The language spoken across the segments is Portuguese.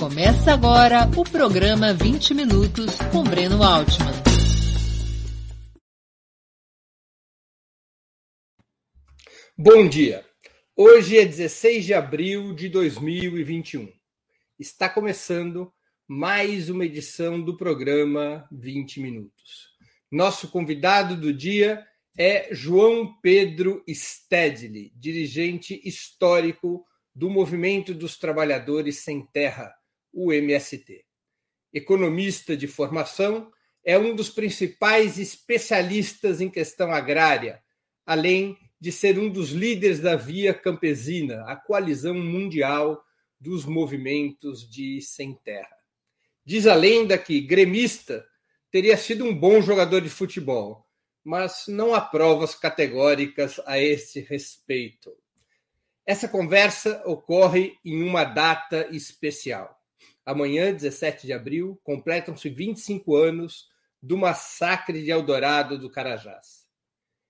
Começa agora o programa 20 Minutos com Breno Altman. Bom dia. Hoje é 16 de abril de 2021. Está começando mais uma edição do programa 20 Minutos. Nosso convidado do dia é João Pedro Stedley, dirigente histórico do Movimento dos Trabalhadores Sem Terra, o MST. Economista de formação, é um dos principais especialistas em questão agrária, além de ser um dos líderes da Via Campesina, a coalizão mundial dos movimentos de sem terra. Diz a lenda que gremista teria sido um bom jogador de futebol, mas não há provas categóricas a esse respeito. Essa conversa ocorre em uma data especial. Amanhã, 17 de abril, completam-se 25 anos do massacre de Eldorado do Carajás.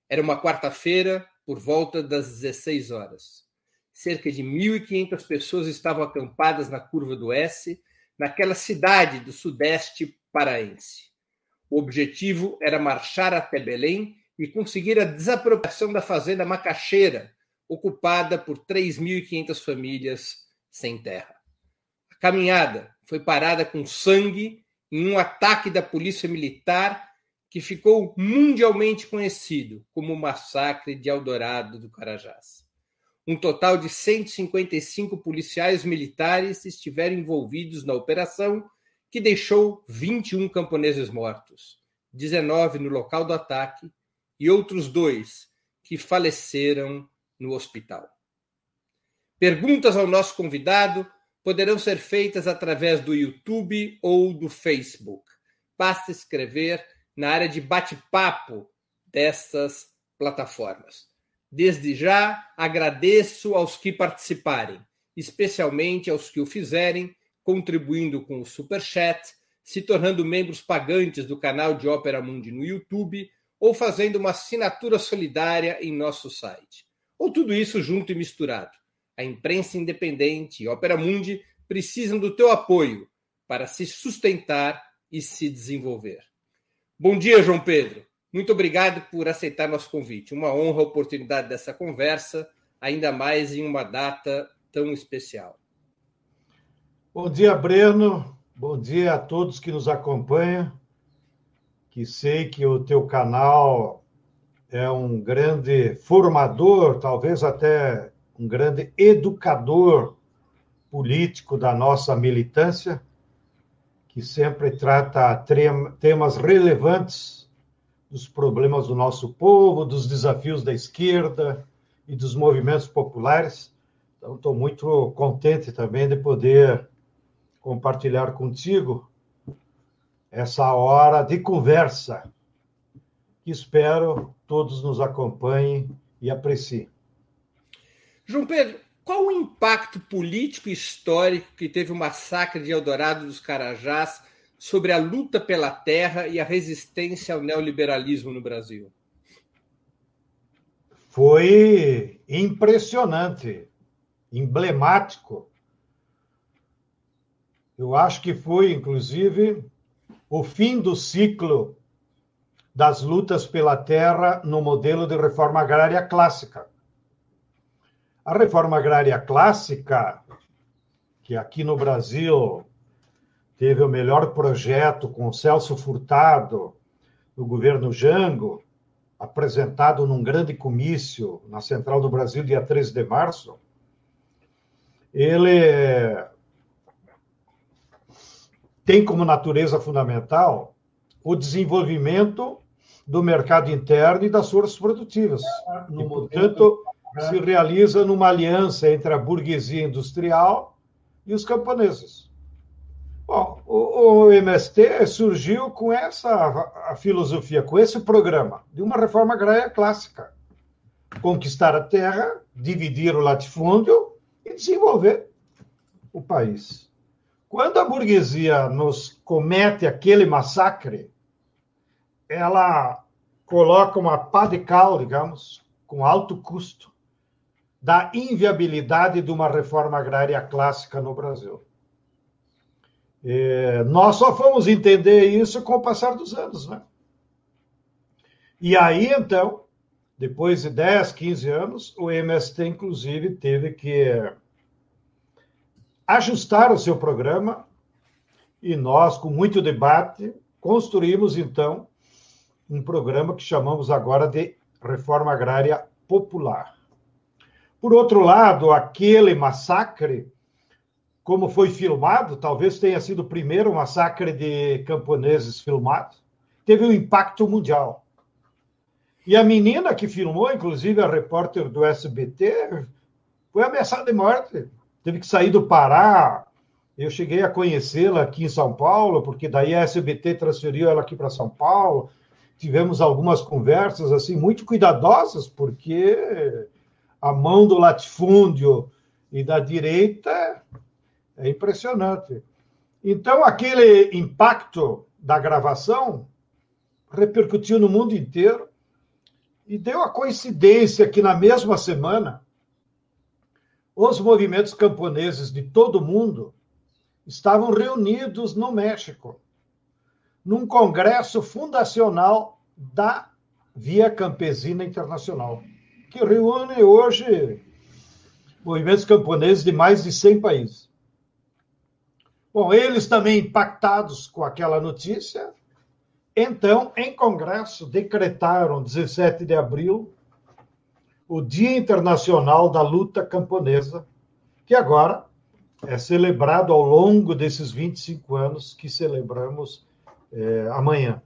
Era uma quarta-feira, por volta das 16 horas. Cerca de 1.500 pessoas estavam acampadas na curva do S, naquela cidade do sudeste paraense. O objetivo era marchar até Belém e conseguir a desapropriação da fazenda Macaxeira, ocupada por 3.500 famílias sem terra caminhada foi parada com sangue em um ataque da polícia militar que ficou mundialmente conhecido como o Massacre de Eldorado do Carajás. Um total de 155 policiais militares estiveram envolvidos na operação, que deixou 21 camponeses mortos, 19 no local do ataque e outros dois que faleceram no hospital. Perguntas ao nosso convidado poderão ser feitas através do YouTube ou do Facebook. Basta escrever na área de bate-papo dessas plataformas. Desde já, agradeço aos que participarem, especialmente aos que o fizerem, contribuindo com o Super Chat, se tornando membros pagantes do canal de Ópera Mundi no YouTube ou fazendo uma assinatura solidária em nosso site. Ou tudo isso junto e misturado a imprensa independente e Opera Mundi precisam do teu apoio para se sustentar e se desenvolver. Bom dia, João Pedro. Muito obrigado por aceitar nosso convite. Uma honra a oportunidade dessa conversa, ainda mais em uma data tão especial. Bom dia, Breno. Bom dia a todos que nos acompanham. Que sei que o teu canal é um grande formador, talvez até um grande educador político da nossa militância, que sempre trata temas relevantes dos problemas do nosso povo, dos desafios da esquerda e dos movimentos populares. Então, estou muito contente também de poder compartilhar contigo essa hora de conversa, espero todos nos acompanhem e apreciem. João Pedro, qual o impacto político e histórico que teve o massacre de Eldorado dos Carajás sobre a luta pela terra e a resistência ao neoliberalismo no Brasil? Foi impressionante, emblemático. Eu acho que foi, inclusive, o fim do ciclo das lutas pela terra no modelo de reforma agrária clássica. A reforma agrária clássica, que aqui no Brasil teve o melhor projeto com Celso Furtado, no governo Jango, apresentado num grande comício na Central do Brasil, dia 13 de março, ele tem como natureza fundamental o desenvolvimento do mercado interno e das forças produtivas. E, portanto, se realiza numa aliança entre a burguesia industrial e os camponeses. Bom, o, o MST surgiu com essa filosofia, com esse programa de uma reforma agrária clássica. Conquistar a terra, dividir o latifúndio e desenvolver o país. Quando a burguesia nos comete aquele massacre, ela coloca uma pá de cal, digamos, com alto custo, da inviabilidade de uma reforma agrária clássica no Brasil. É, nós só fomos entender isso com o passar dos anos, né? E aí, então, depois de 10, 15 anos, o MST, inclusive, teve que ajustar o seu programa e nós, com muito debate, construímos, então, um programa que chamamos agora de Reforma Agrária Popular. Por outro lado, aquele massacre, como foi filmado, talvez tenha sido o primeiro massacre de camponeses filmado, teve um impacto mundial. E a menina que filmou, inclusive a repórter do SBT, foi ameaçada de morte. Teve que sair do Pará. Eu cheguei a conhecê-la aqui em São Paulo, porque daí a SBT transferiu ela aqui para São Paulo. Tivemos algumas conversas assim muito cuidadosas, porque a mão do latifúndio e da direita é impressionante. Então, aquele impacto da gravação repercutiu no mundo inteiro e deu a coincidência que na mesma semana os movimentos camponeses de todo o mundo estavam reunidos no México, num congresso fundacional da Via Campesina Internacional, que reúne hoje movimentos camponeses de mais de 100 países. Bom, eles também impactados com aquela notícia, então, em Congresso, decretaram 17 de abril o Dia Internacional da Luta Camponesa, que agora é celebrado ao longo desses 25 anos que celebramos é, amanhã.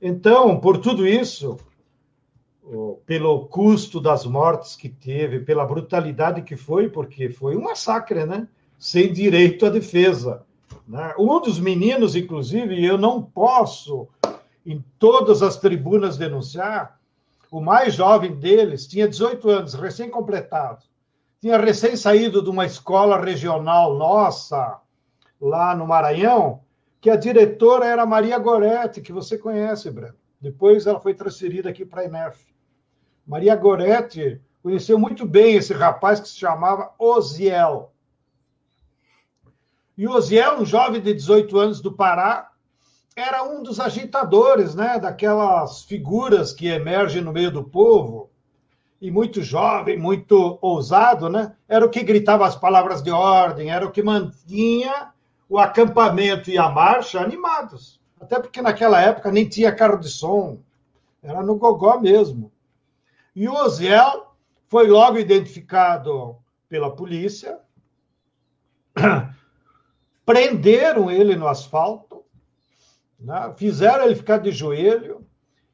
Então, por tudo isso, pelo custo das mortes que teve, pela brutalidade que foi, porque foi um massacre, né? Sem direito à defesa. Né? Um dos meninos, inclusive, eu não posso em todas as tribunas denunciar. O mais jovem deles tinha 18 anos, recém-completado. Tinha recém saído de uma escola regional nossa, lá no Maranhão, que a diretora era Maria Goretti, que você conhece, Breno. Depois ela foi transferida aqui para a INEF. Maria Goretti conheceu muito bem esse rapaz que se chamava Osiel. E Osiel, um jovem de 18 anos do Pará, era um dos agitadores, né, daquelas figuras que emergem no meio do povo, e muito jovem, muito ousado, né? Era o que gritava as palavras de ordem, era o que mantinha o acampamento e a marcha animados. Até porque naquela época nem tinha carro de som, era no gogó mesmo. E o Oziel foi logo identificado pela polícia, prenderam ele no asfalto, né? Fizeram ele ficar de joelho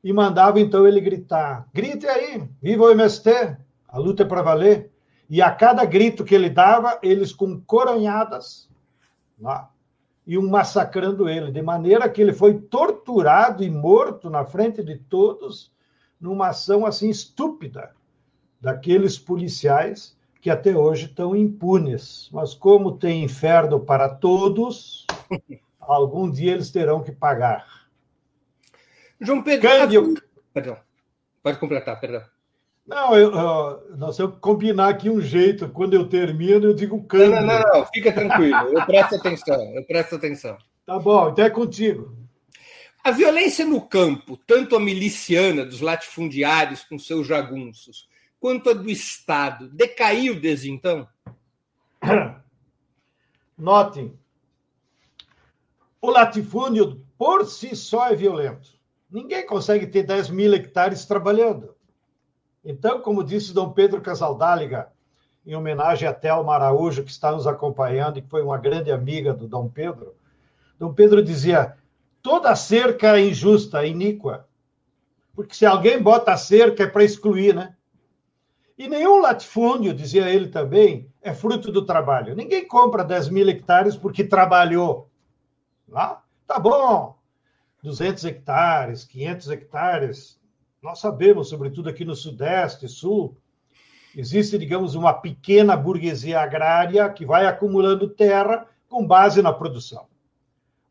e mandavam então ele gritar: grite aí, viva o MST, a luta é para valer. E a cada grito que ele dava, eles com coronhadas né? iam massacrando ele, de maneira que ele foi torturado e morto na frente de todos, numa ação assim estúpida daqueles policiais que até hoje estão impunes. Mas como tem inferno para todos, algum dia eles terão que pagar. João Pedro. Câmbio... Perdão. Pode completar, perdão. Não, eu, uh, nós temos que combinar aqui um jeito. Quando eu termino, eu digo câmbio. Não, não, não, fica tranquilo. Eu presto atenção, eu presto atenção. Tá bom, então é contigo. A violência no campo, tanto a miliciana dos latifundiários com seus jagunços, quanto a do Estado, decaiu desde então? Notem, o latifúndio por si só é violento. Ninguém consegue ter 10 mil hectares trabalhando. Então, como disse Dom Pedro Casaldáliga, em homenagem a Thelma Araújo, que está nos acompanhando e que foi uma grande amiga do Dom Pedro, Dom Pedro dizia: toda cerca é injusta, iníqua. Porque se alguém bota cerca é para excluir, né? E nenhum latifúndio, dizia ele também, é fruto do trabalho. Ninguém compra 10 mil hectares porque trabalhou. Lá, tá bom, 200 hectares, 500 hectares. Nós sabemos, sobretudo aqui no Sudeste, Sul, existe, digamos, uma pequena burguesia agrária que vai acumulando terra com base na produção.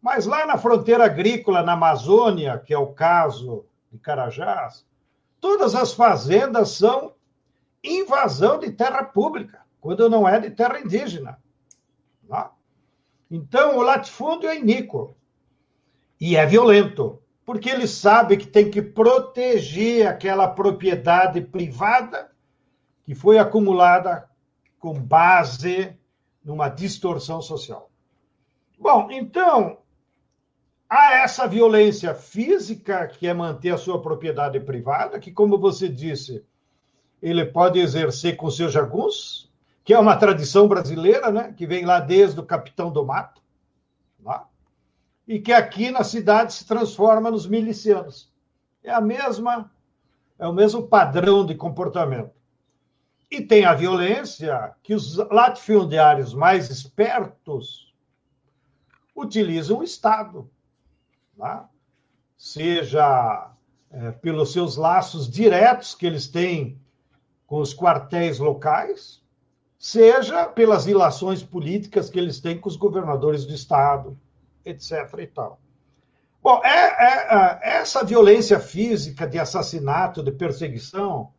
Mas lá na fronteira agrícola, na Amazônia, que é o caso de Carajás, todas as fazendas são invasão de terra pública, quando não é de terra indígena. Não? Então, o latifúndio é iníquo e é violento, porque ele sabe que tem que proteger aquela propriedade privada que foi acumulada com base numa distorção social. Bom, então, há essa violência física, que é manter a sua propriedade privada, que, como você disse, ele pode exercer com seus jagunços, que é uma tradição brasileira, né? que vem lá desde o capitão do mato, lá, e que aqui na cidade se transforma nos milicianos. É a mesma, é o mesmo padrão de comportamento. E tem a violência que os latifundiários mais espertos utilizam o Estado, tá? seja é, pelos seus laços diretos que eles têm com os quartéis locais, seja pelas ilações políticas que eles têm com os governadores do Estado, etc. e tal. Bom, é, é, é essa violência física de assassinato, de perseguição,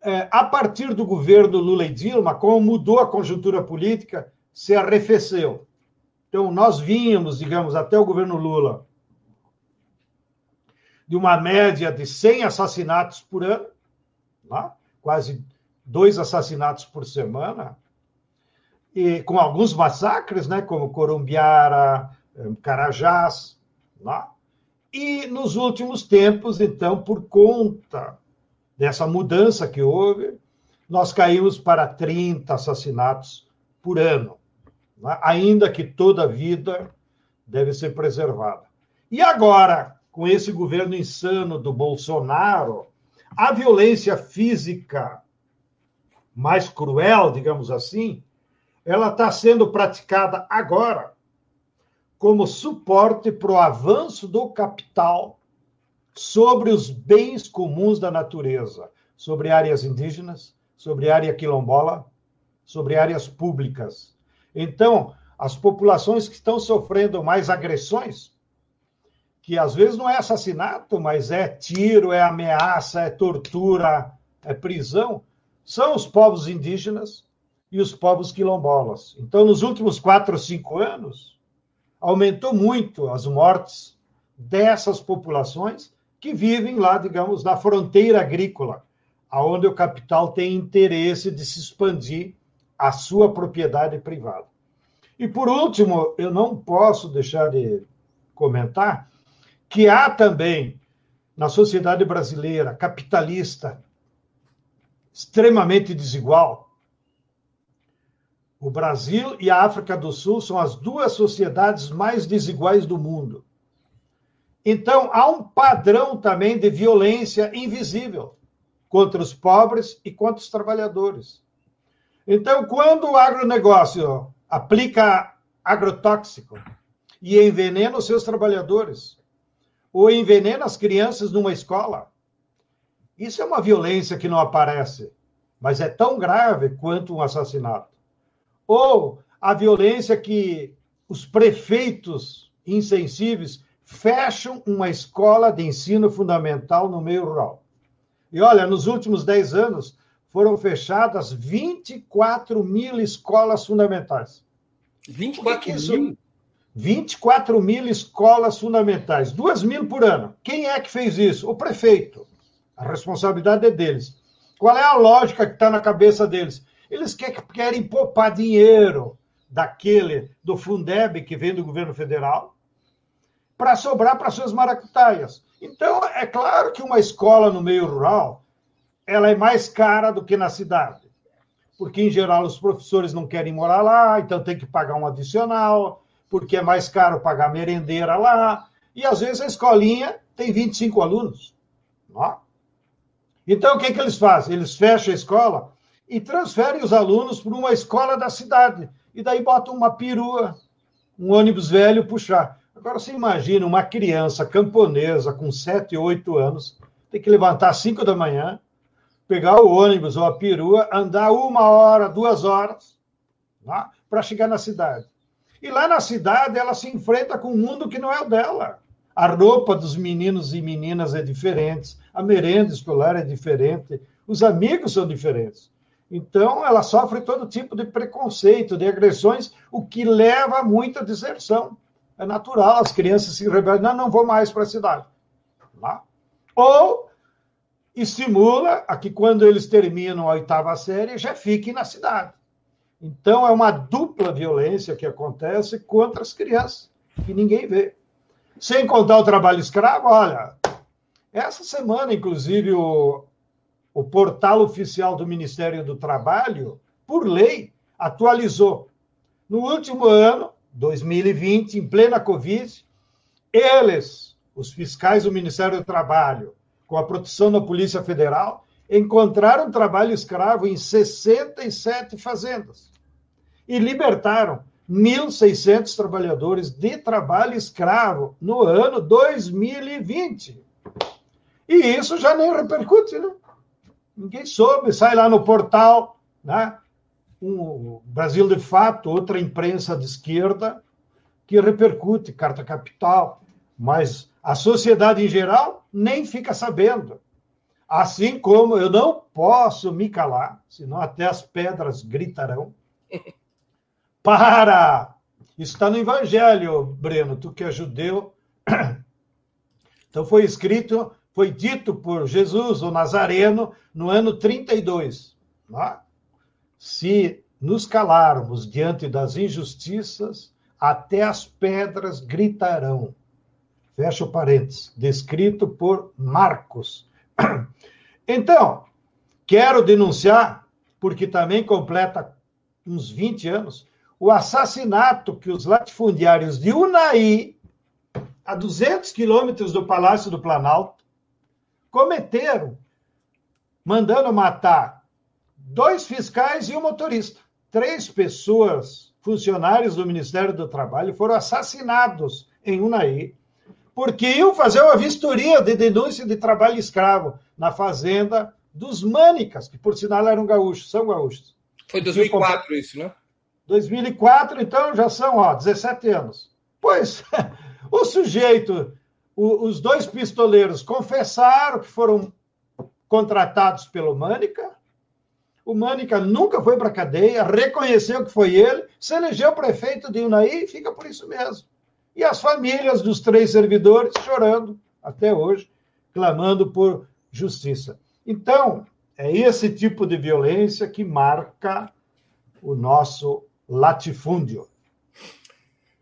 é, a partir do governo Lula e Dilma, como mudou a conjuntura política, se arrefeceu. Então, nós vínhamos, digamos, até o governo Lula, de uma média de 100 assassinatos por ano, né? quase dois assassinatos por semana, e com alguns massacres, né? como Corumbiara, eh, Carajás. Né? E nos últimos tempos, então, por conta dessa mudança que houve, nós caímos para 30 assassinatos por ano, né? ainda que toda a vida deve ser preservada. E agora, com esse governo insano do Bolsonaro, a violência física mais cruel, digamos assim, ela está sendo praticada agora como suporte para o avanço do capital sobre os bens comuns da natureza, sobre áreas indígenas, sobre área quilombola, sobre áreas públicas. Então, as populações que estão sofrendo mais agressões, que às vezes não é assassinato, mas é tiro, é ameaça, é tortura, é prisão, são os povos indígenas e os povos quilombolas. Então, nos últimos quatro ou cinco anos, aumentou muito as mortes dessas populações que vivem lá, digamos, na fronteira agrícola, aonde o capital tem interesse de se expandir a sua propriedade privada. E por último, eu não posso deixar de comentar que há também na sociedade brasileira capitalista extremamente desigual. O Brasil e a África do Sul são as duas sociedades mais desiguais do mundo. Então, há um padrão também de violência invisível contra os pobres e contra os trabalhadores. Então, quando o agronegócio aplica agrotóxico e envenena os seus trabalhadores, ou envenena as crianças numa escola, isso é uma violência que não aparece, mas é tão grave quanto um assassinato. Ou a violência que os prefeitos insensíveis fecham uma escola de ensino fundamental no meio rural. E olha, nos últimos 10 anos foram fechadas 24 mil escolas fundamentais. 24 mil? 24 mil escolas fundamentais, 2 mil por ano. Quem é que fez isso? O prefeito. A responsabilidade é deles. Qual é a lógica que está na cabeça deles? Eles querem poupar dinheiro daquele, do Fundeb, que vem do governo federal, para sobrar para suas maracutaias. Então, é claro que uma escola no meio rural ela é mais cara do que na cidade. Porque, em geral, os professores não querem morar lá, então tem que pagar um adicional, porque é mais caro pagar merendeira lá. E, às vezes, a escolinha tem 25 alunos. Não? Então, o que, que eles fazem? Eles fecham a escola e transferem os alunos para uma escola da cidade. E daí botam uma perua, um ônibus velho puxar. Agora você imagina uma criança camponesa com 7, 8 anos, tem que levantar às 5 da manhã, pegar o ônibus ou a perua, andar uma hora, duas horas, para chegar na cidade. E lá na cidade ela se enfrenta com um mundo que não é o dela. A roupa dos meninos e meninas é diferente, a merenda escolar é diferente, os amigos são diferentes. Então, ela sofre todo tipo de preconceito, de agressões, o que leva a muita deserção. É natural, as crianças se rebelam, não, não vou mais para a cidade. Lá. Ou estimula a que, quando eles terminam a oitava série, já fiquem na cidade. Então, é uma dupla violência que acontece contra as crianças, que ninguém vê. Sem contar o trabalho escravo, olha, essa semana, inclusive, o, o portal oficial do Ministério do Trabalho, por lei, atualizou. No último ano, 2020, em plena Covid, eles, os fiscais do Ministério do Trabalho, com a proteção da Polícia Federal, encontraram trabalho escravo em 67 fazendas e libertaram 1.600 trabalhadores de trabalho escravo no ano 2020. E isso já nem repercute, né? Ninguém soube, sai lá no portal, né? Um Brasil de Fato, outra imprensa de esquerda, que repercute, Carta Capital, mas a sociedade em geral nem fica sabendo. Assim como eu não posso me calar, senão até as pedras gritarão. Para! Isso está no Evangelho, Breno, tu que é judeu. Então foi escrito, foi dito por Jesus, o Nazareno, no ano 32. Né? Se nos calarmos diante das injustiças, até as pedras gritarão. Fecha o parênteses. Descrito por Marcos. Então, quero denunciar, porque também completa uns 20 anos, o assassinato que os latifundiários de Unai, a 200 quilômetros do Palácio do Planalto, cometeram, mandando matar dois fiscais e um motorista. Três pessoas, funcionários do Ministério do Trabalho, foram assassinados em Unai, porque iam fazer uma vistoria de denúncia de trabalho escravo na fazenda dos Mânicas, que por sinal eram gaúchos, são gaúchos. Foi 2004 isso, né? 2004, então já são ó, 17 anos. Pois, o sujeito, o, os dois pistoleiros confessaram que foram contratados pelo Mânica. O Mânica nunca foi para a cadeia, reconheceu que foi ele, se elegeu prefeito de Unai e fica por isso mesmo. E as famílias dos três servidores chorando até hoje, clamando por justiça. Então, é esse tipo de violência que marca o nosso latifúndio.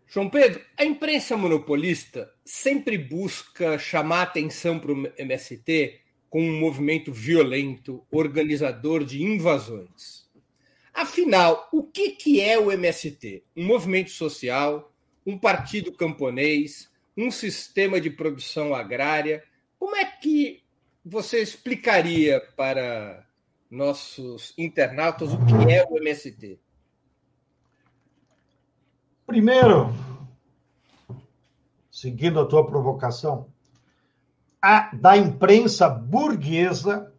João Pedro, a imprensa monopolista sempre busca chamar atenção para o MST como um movimento violento, organizador de invasões. Afinal, o que, que é o MST? Um movimento social, um partido camponês, um sistema de produção agrária? Como é que você explicaria para nossos internautas o que é o MST? Primeiro, seguindo a tua provocação, a da imprensa burguesa,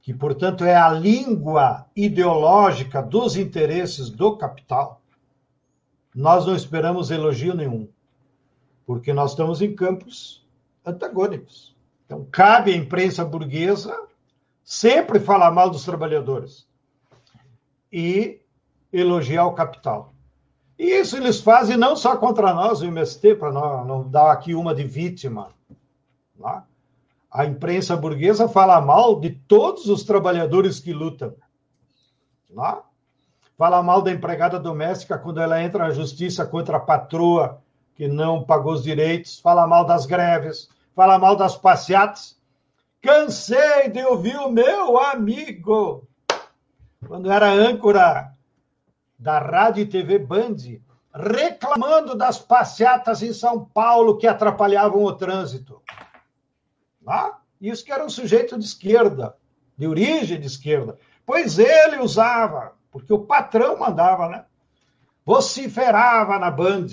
que, portanto, é a língua ideológica dos interesses do capital, nós não esperamos elogio nenhum, porque nós estamos em campos antagônicos. Então, cabe à imprensa burguesa sempre falar mal dos trabalhadores e elogiar o capital. E isso eles fazem não só contra nós, o MST, para não, não dar aqui uma de vítima. Tá? A imprensa burguesa fala mal de todos os trabalhadores que lutam. Tá? Fala mal da empregada doméstica quando ela entra na justiça contra a patroa que não pagou os direitos. Fala mal das greves. Fala mal das passeatas. Cansei de ouvir o meu amigo, quando era âncora da Rádio e TV Band, reclamando das passeatas em São Paulo que atrapalhavam o trânsito. Ah, isso que era um sujeito de esquerda, de origem de esquerda. Pois ele usava, porque o patrão mandava, né? Vociferava na Band.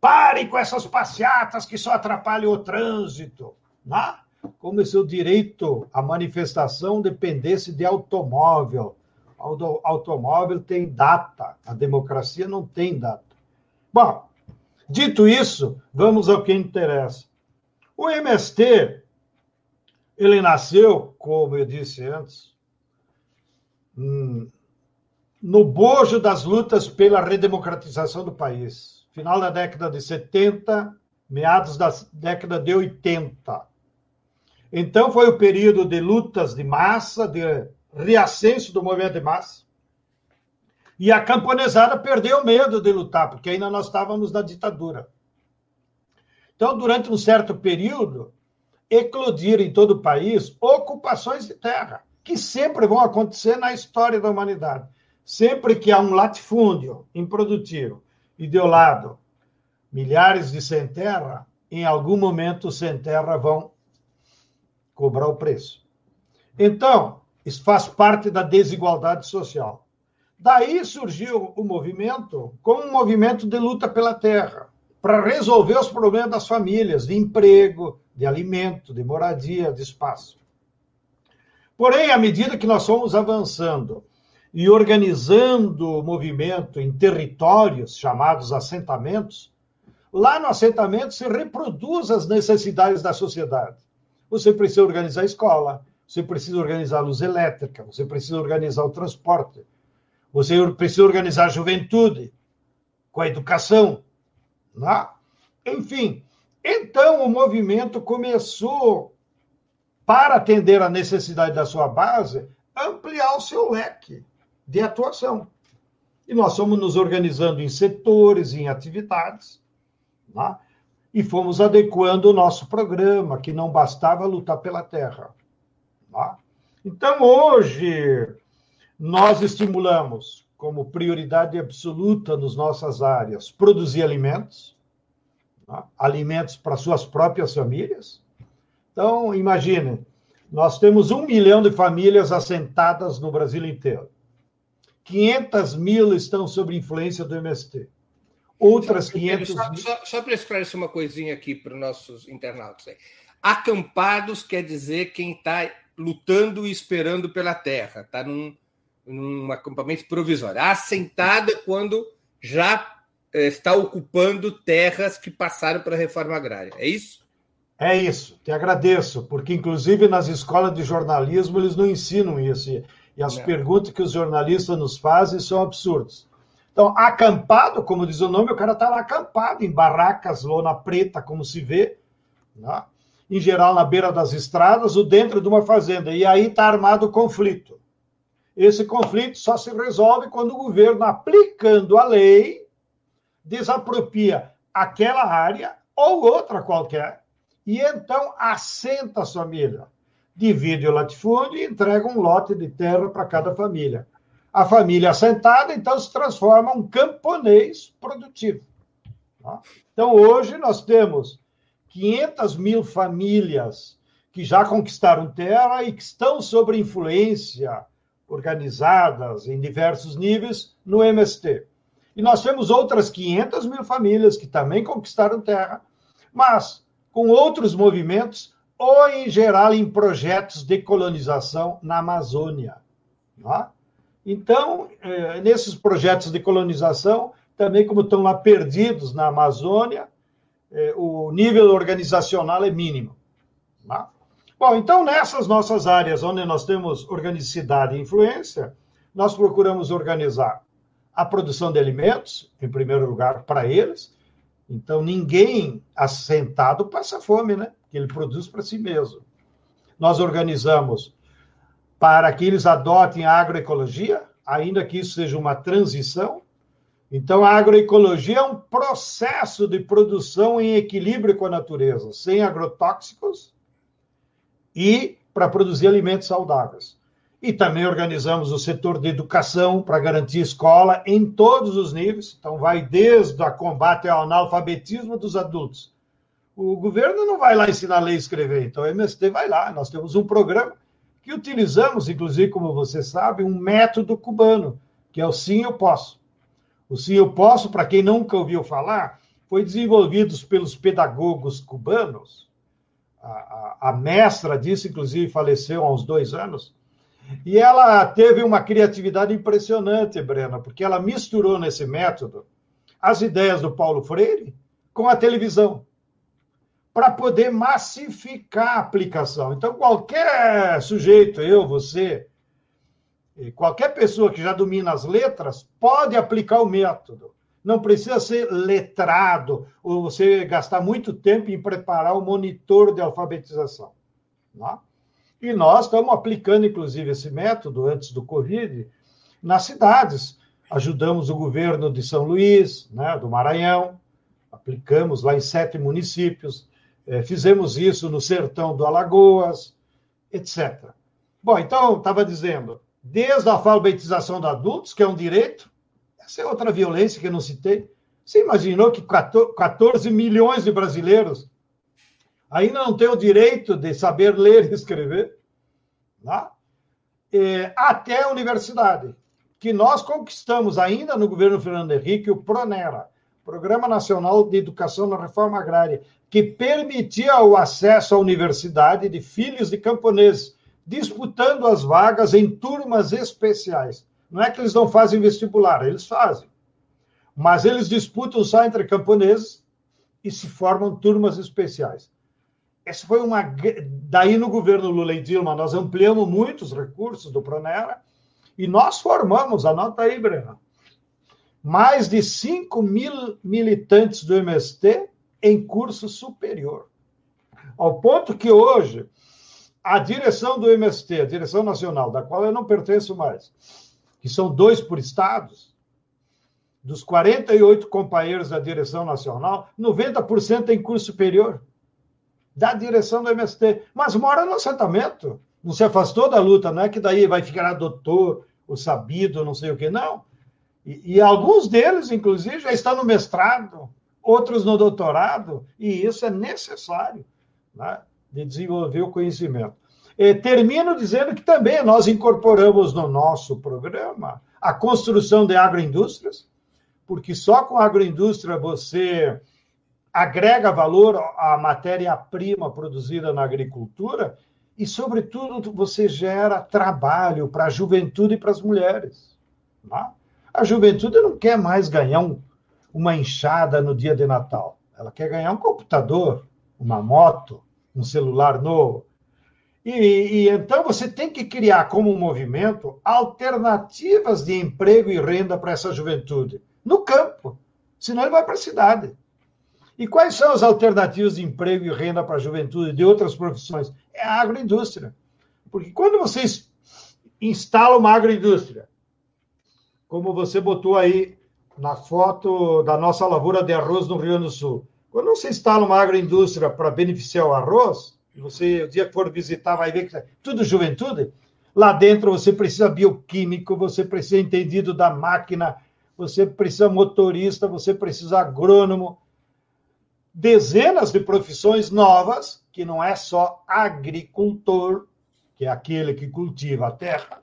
Pare com essas passeatas que só atrapalham o trânsito. Né? Como se o direito à manifestação dependesse de automóvel auto, automóvel tem data, a democracia não tem data. Bom, dito isso, vamos ao que interessa. O MST, ele nasceu, como eu disse antes, hum, no bojo das lutas pela redemocratização do país. Final da década de 70, meados da década de 80. Então foi o período de lutas de massa, de reascenso do movimento de massa. E a camponesada perdeu medo de lutar, porque ainda nós estávamos na ditadura. Então, durante um certo período, eclodiram em todo o país ocupações de terra, que sempre vão acontecer na história da humanidade. Sempre que há um latifúndio improdutivo e de lado milhares de sem terra, em algum momento os sem terra vão cobrar o preço. Então, isso faz parte da desigualdade social. Daí surgiu o movimento como um movimento de luta pela terra, para resolver os problemas das famílias, de emprego, de alimento, de moradia, de espaço. Porém, à medida que nós fomos avançando e organizando o movimento em territórios chamados assentamentos, lá no assentamento se reproduz as necessidades da sociedade. Você precisa organizar a escola, você precisa organizar a luz elétrica, você precisa organizar o transporte, você precisa organizar a juventude com a educação. Né? Enfim, então o movimento começou, para atender a necessidade da sua base, ampliar o seu leque de atuação. E nós fomos nos organizando em setores, em atividades. Né? e fomos adequando o nosso programa, que não bastava lutar pela terra. Tá? Então, hoje, nós estimulamos como prioridade absoluta nas nossas áreas produzir alimentos, tá? alimentos para suas próprias famílias. Então, imaginem, nós temos um milhão de famílias assentadas no Brasil inteiro. 500 mil estão sob influência do MST outras só, 500 Só, só, só para esclarecer uma coisinha aqui para os nossos internautas. Acampados quer dizer quem está lutando e esperando pela terra, está num, num acampamento provisório. Assentada quando já eh, está ocupando terras que passaram para a reforma agrária. É isso? É isso. Te agradeço, porque inclusive nas escolas de jornalismo eles não ensinam isso. E as não. perguntas que os jornalistas nos fazem são absurdas. Então, acampado, como diz o nome, o cara está lá acampado, em barracas, lona preta, como se vê, né? em geral na beira das estradas ou dentro de uma fazenda. E aí está armado o conflito. Esse conflito só se resolve quando o governo, aplicando a lei, desapropria aquela área ou outra qualquer, e então assenta a família. Divide o latifúndio e entrega um lote de terra para cada família a família assentada, então se transforma um camponês produtivo. Tá? Então, hoje nós temos 500 mil famílias que já conquistaram terra e que estão sob influência, organizadas em diversos níveis, no MST. E nós temos outras 500 mil famílias que também conquistaram terra, mas com outros movimentos, ou em geral em projetos de colonização na Amazônia. Então, é, nesses projetos de colonização, também como estão lá perdidos na Amazônia, é, o nível organizacional é mínimo. Bom, então nessas nossas áreas onde nós temos organicidade e influência, nós procuramos organizar a produção de alimentos, em primeiro lugar, para eles. Então, ninguém assentado passa fome, né? Que ele produz para si mesmo. Nós organizamos para que eles adotem a agroecologia, ainda que isso seja uma transição. Então, a agroecologia é um processo de produção em equilíbrio com a natureza, sem agrotóxicos e para produzir alimentos saudáveis. E também organizamos o setor de educação para garantir escola em todos os níveis. Então, vai desde o combate ao analfabetismo dos adultos. O governo não vai lá ensinar a ler e escrever, então o MST vai lá. Nós temos um programa que utilizamos, inclusive, como você sabe, um método cubano, que é o Sim Eu Posso. O Sim Eu Posso, para quem nunca ouviu falar, foi desenvolvido pelos pedagogos cubanos. A, a, a mestra disso, inclusive, faleceu há uns dois anos. E ela teve uma criatividade impressionante, Brena, porque ela misturou nesse método as ideias do Paulo Freire com a televisão para poder massificar a aplicação. Então, qualquer sujeito, eu, você, qualquer pessoa que já domina as letras pode aplicar o método. Não precisa ser letrado ou você gastar muito tempo em preparar o monitor de alfabetização. Né? E nós estamos aplicando, inclusive, esse método antes do Covid nas cidades. Ajudamos o governo de São Luís, né, do Maranhão, aplicamos lá em sete municípios, fizemos isso no sertão do Alagoas, etc. Bom, então, estava dizendo, desde a alfabetização de adultos, que é um direito, essa é outra violência que eu não citei. Você imaginou que 14 milhões de brasileiros ainda não têm o direito de saber ler e escrever? Né? É, até a universidade, que nós conquistamos ainda no governo Fernando Henrique o PRONERA, Programa Nacional de Educação na Reforma Agrária, que permitia o acesso à universidade de filhos de camponeses, disputando as vagas em turmas especiais. Não é que eles não fazem vestibular, eles fazem. Mas eles disputam só entre camponeses e se formam turmas especiais. Essa foi uma. Daí, no governo Lula e Dilma, nós ampliamos muitos recursos do Pronera e nós formamos, anota aí, Breno, mais de 5 mil militantes do MST em curso superior. Ao ponto que hoje a direção do MST, a direção nacional, da qual eu não pertenço mais, que são dois por estados, dos 48 companheiros da direção nacional, 90% tem curso superior da direção do MST, mas mora no assentamento, não se afastou da luta, não é que daí vai ficar doutor, o sabido, não sei o que, não. E, e, alguns deles, inclusive, já estão no mestrado, outros no doutorado, e isso é necessário né, de desenvolver o conhecimento. E termino dizendo que também nós incorporamos no nosso programa a construção de agroindústrias, porque só com agroindústria você agrega valor à matéria-prima produzida na agricultura e, sobretudo, você gera trabalho para a juventude e para as mulheres. Tá? A juventude não quer mais ganhar um, uma enxada no dia de Natal. Ela quer ganhar um computador, uma moto, um celular novo. E, e, então você tem que criar como movimento alternativas de emprego e renda para essa juventude no campo, senão ele vai para a cidade. E quais são as alternativas de emprego e renda para a juventude de outras profissões? É a agroindústria. Porque quando vocês instalam uma agroindústria, como você botou aí na foto da nossa lavoura de arroz no Rio Grande do Sul, quando você instala uma agroindústria para beneficiar o arroz, e você, o dia que for visitar, vai ver que é tudo juventude, lá dentro você precisa bioquímico, você precisa entendido da máquina, você precisa motorista, você precisa agrônomo, dezenas de profissões novas, que não é só agricultor, que é aquele que cultiva a terra,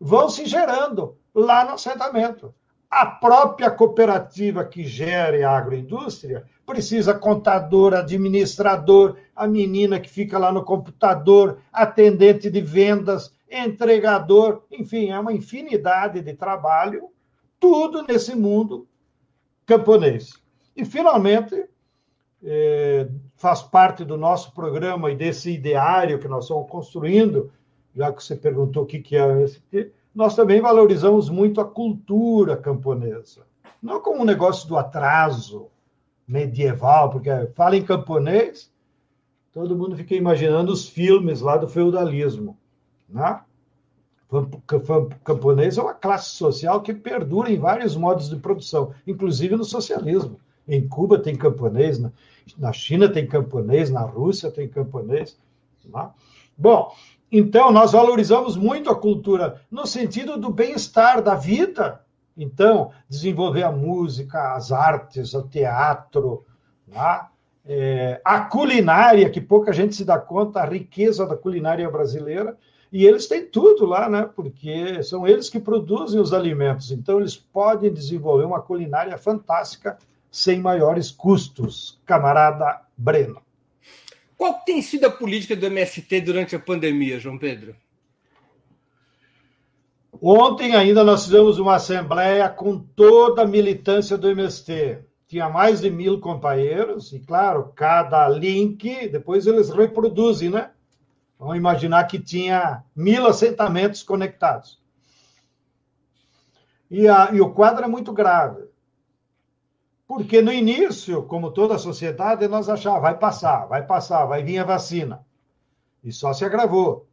vão se gerando lá no assentamento. A própria cooperativa que gere a agroindústria precisa contador, administrador, a menina que fica lá no computador, atendente de vendas, entregador, enfim, é uma infinidade de trabalho, tudo nesse mundo camponês. E, finalmente, é, faz parte do nosso programa e desse ideário que nós estamos construindo, já que você perguntou o que, que é esse, nós também valorizamos muito a cultura camponesa. Não como um negócio do atraso medieval, porque fala em camponês, todo mundo fica imaginando os filmes lá do feudalismo. Né? Camponês é uma classe social que perdura em vários modos de produção, inclusive no socialismo. Em Cuba tem camponês, na, na China tem camponês, na Rússia tem camponês. Né? Bom, então nós valorizamos muito a cultura no sentido do bem-estar da vida. Então, desenvolver a música, as artes, o teatro, né? é, a culinária, que pouca gente se dá conta, a riqueza da culinária brasileira. E eles têm tudo lá, né? Porque são eles que produzem os alimentos. Então, eles podem desenvolver uma culinária fantástica sem maiores custos, camarada Breno. Qual tem sido a política do MST durante a pandemia, João Pedro? Ontem ainda nós fizemos uma assembleia com toda a militância do MST. Tinha mais de mil companheiros, e claro, cada link, depois eles reproduzem, né? Vamos imaginar que tinha mil assentamentos conectados. E, a, e o quadro é muito grave. Porque no início, como toda a sociedade, nós achávamos, vai passar, vai passar, vai vir a vacina. E só se agravou.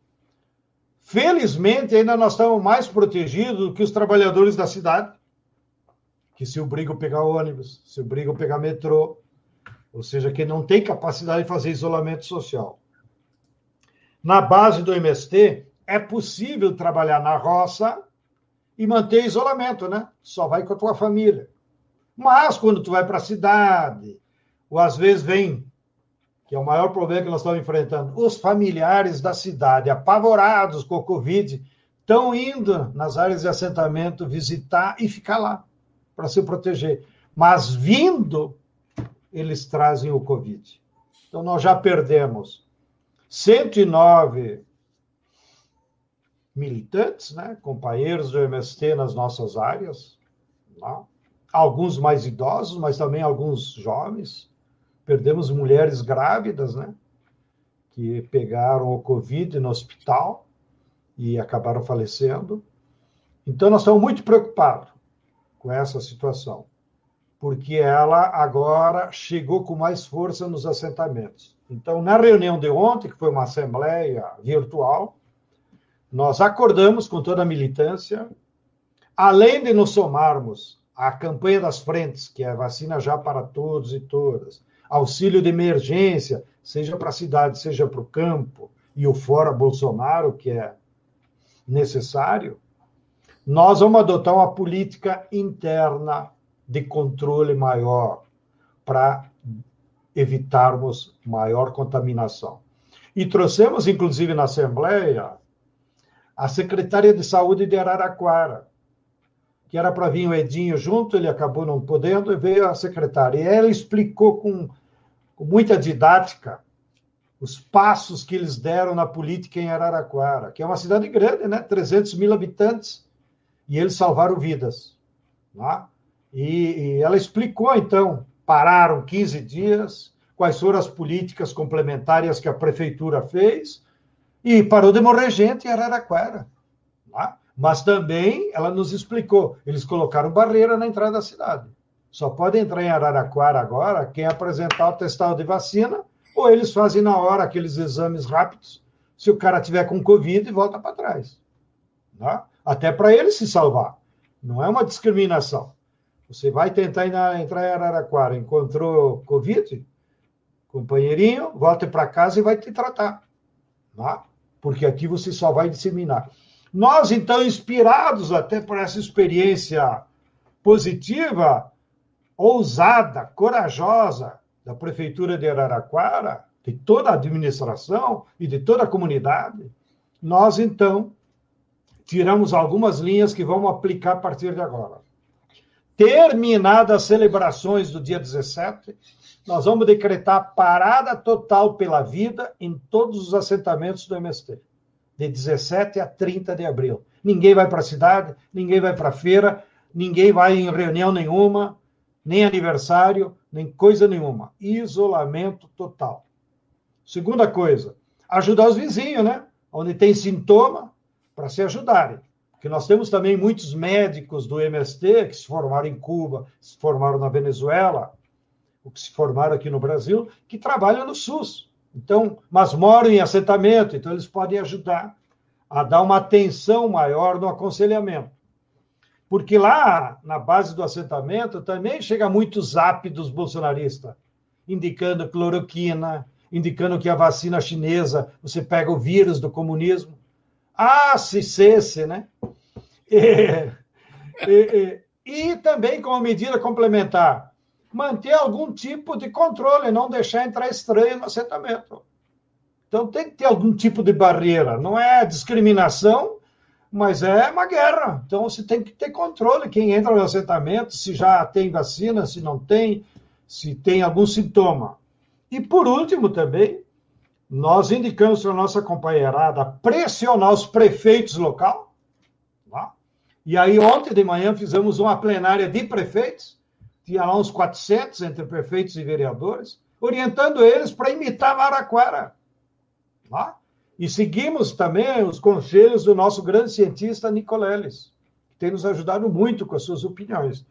Felizmente, ainda nós estamos mais protegidos do que os trabalhadores da cidade, que se obrigam a pegar ônibus, se obrigam a pegar metrô, ou seja, que não tem capacidade de fazer isolamento social. Na base do MST, é possível trabalhar na roça e manter isolamento, né? Só vai com a tua família. Mas quando tu vai para a cidade, ou às vezes vem, que é o maior problema que nós estamos enfrentando, os familiares da cidade, apavorados com o Covid, estão indo nas áreas de assentamento visitar e ficar lá para se proteger. Mas vindo, eles trazem o Covid. Então nós já perdemos 109 militantes, né, companheiros do MST nas nossas áreas, né? Alguns mais idosos, mas também alguns jovens. Perdemos mulheres grávidas, né, que pegaram o Covid no hospital e acabaram falecendo. Então, nós estamos muito preocupados com essa situação, porque ela agora chegou com mais força nos assentamentos. Então, na reunião de ontem, que foi uma assembleia virtual, nós acordamos com toda a militância, além de nos somarmos à campanha das frentes, que é vacina já para todos e todas, auxílio de emergência, seja para a cidade, seja para o campo, e o fora Bolsonaro, que é necessário, nós vamos adotar uma política interna de controle maior para evitarmos maior contaminação. E trouxemos, inclusive, na Assembleia, a secretária de Saúde de Araraquara, que era para vir o Edinho junto, ele acabou não podendo, e veio a secretária. E ela explicou com, com muita didática os passos que eles deram na política em Araraquara, que é uma cidade grande, né? 300 mil habitantes, e eles salvaram vidas. Né? E, e ela explicou, então, pararam 15 dias, quais foram as políticas complementares que a prefeitura fez, e parou de morrer gente em Araraquara. Tá? Mas também ela nos explicou: eles colocaram barreira na entrada da cidade. Só pode entrar em Araraquara agora quem apresentar o testado de vacina, ou eles fazem na hora aqueles exames rápidos. Se o cara tiver com Covid, volta para trás. Tá? Até para ele se salvar. Não é uma discriminação. Você vai tentar entrar em Araraquara, encontrou Covid, companheirinho, volta para casa e vai te tratar. Tá? porque aqui você só vai disseminar. Nós, então, inspirados até por essa experiência positiva, ousada, corajosa da Prefeitura de Araraquara, de toda a administração e de toda a comunidade, nós, então, tiramos algumas linhas que vamos aplicar a partir de agora. Terminadas as celebrações do dia 17, nós vamos decretar parada total pela vida em todos os assentamentos do MST, de 17 a 30 de abril. Ninguém vai para a cidade, ninguém vai para a feira, ninguém vai em reunião nenhuma, nem aniversário, nem coisa nenhuma. Isolamento total. Segunda coisa, ajudar os vizinhos, né? Onde tem sintoma, para se ajudarem. Porque nós temos também muitos médicos do MST que se formaram em Cuba, se formaram na Venezuela, o que se formaram aqui no Brasil, que trabalham no SUS. Então, mas moram em assentamento, então eles podem ajudar a dar uma atenção maior no aconselhamento. Porque lá, na base do assentamento, também chega muito zap dos bolsonaristas, indicando cloroquina, indicando que a vacina chinesa, você pega o vírus do comunismo. Ah, se cesse, né? E, e, e, e também como medida complementar, manter algum tipo de controle, não deixar entrar estranho no assentamento. Então tem que ter algum tipo de barreira. Não é discriminação, mas é uma guerra. Então você tem que ter controle. Quem entra no assentamento, se já tem vacina, se não tem, se tem algum sintoma. E por último também, nós indicamos para a nossa companheirada pressionar os prefeitos local. E aí ontem de manhã fizemos uma plenária de prefeitos tinha lá uns 400 entre prefeitos e vereadores, orientando eles para imitar Maraquara. Lá. E seguimos também os conselhos do nosso grande cientista Nicoleles, que tem nos ajudado muito com as suas opiniões.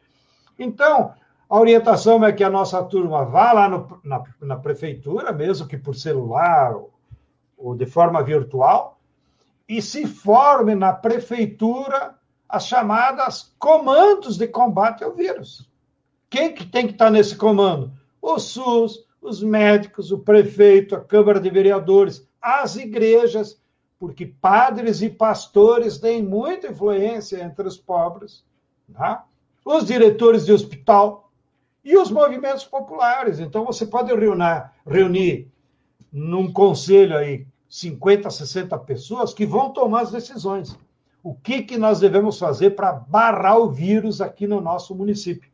Então, a orientação é que a nossa turma vá lá no, na, na, prefeitura, mesmo que por celular ou, ou de forma virtual, e se forme na prefeitura as chamadas comandos de combate ao vírus. Quem que tem que estar nesse comando? O SUS, os médicos, o prefeito, a Câmara de Vereadores, as igrejas, porque padres e pastores têm muita influência entre os pobres, tá? os diretores de hospital, e os movimentos populares. Então, você pode reunir, reunir num conselho aí 50, 60 pessoas que vão tomar as decisões. O que, que nós devemos fazer para barrar o vírus aqui no nosso município?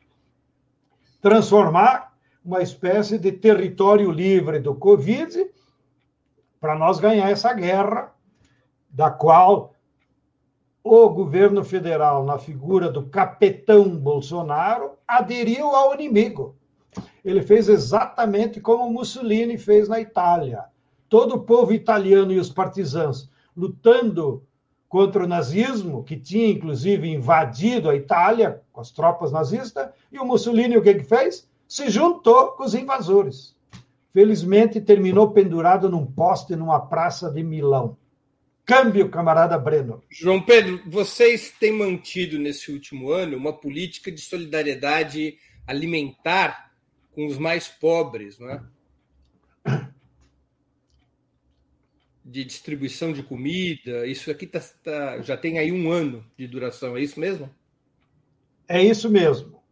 Transformar uma espécie de território livre do Covid para nós ganhar essa guerra, da qual o governo federal, na figura do capitão Bolsonaro, aderiu ao inimigo. Ele fez exatamente como Mussolini fez na Itália. Todo o povo italiano e os partisãos lutando contra o nazismo, que tinha inclusive invadido a Itália com as tropas nazistas, e o Mussolini o que, que fez? Se juntou com os invasores. Felizmente terminou pendurado num poste numa praça de Milão. Câmbio, camarada Breno. João Pedro, vocês têm mantido nesse último ano uma política de solidariedade alimentar com os mais pobres, não é? De distribuição de comida. Isso aqui tá, tá, já tem aí um ano de duração, é isso mesmo? É isso mesmo.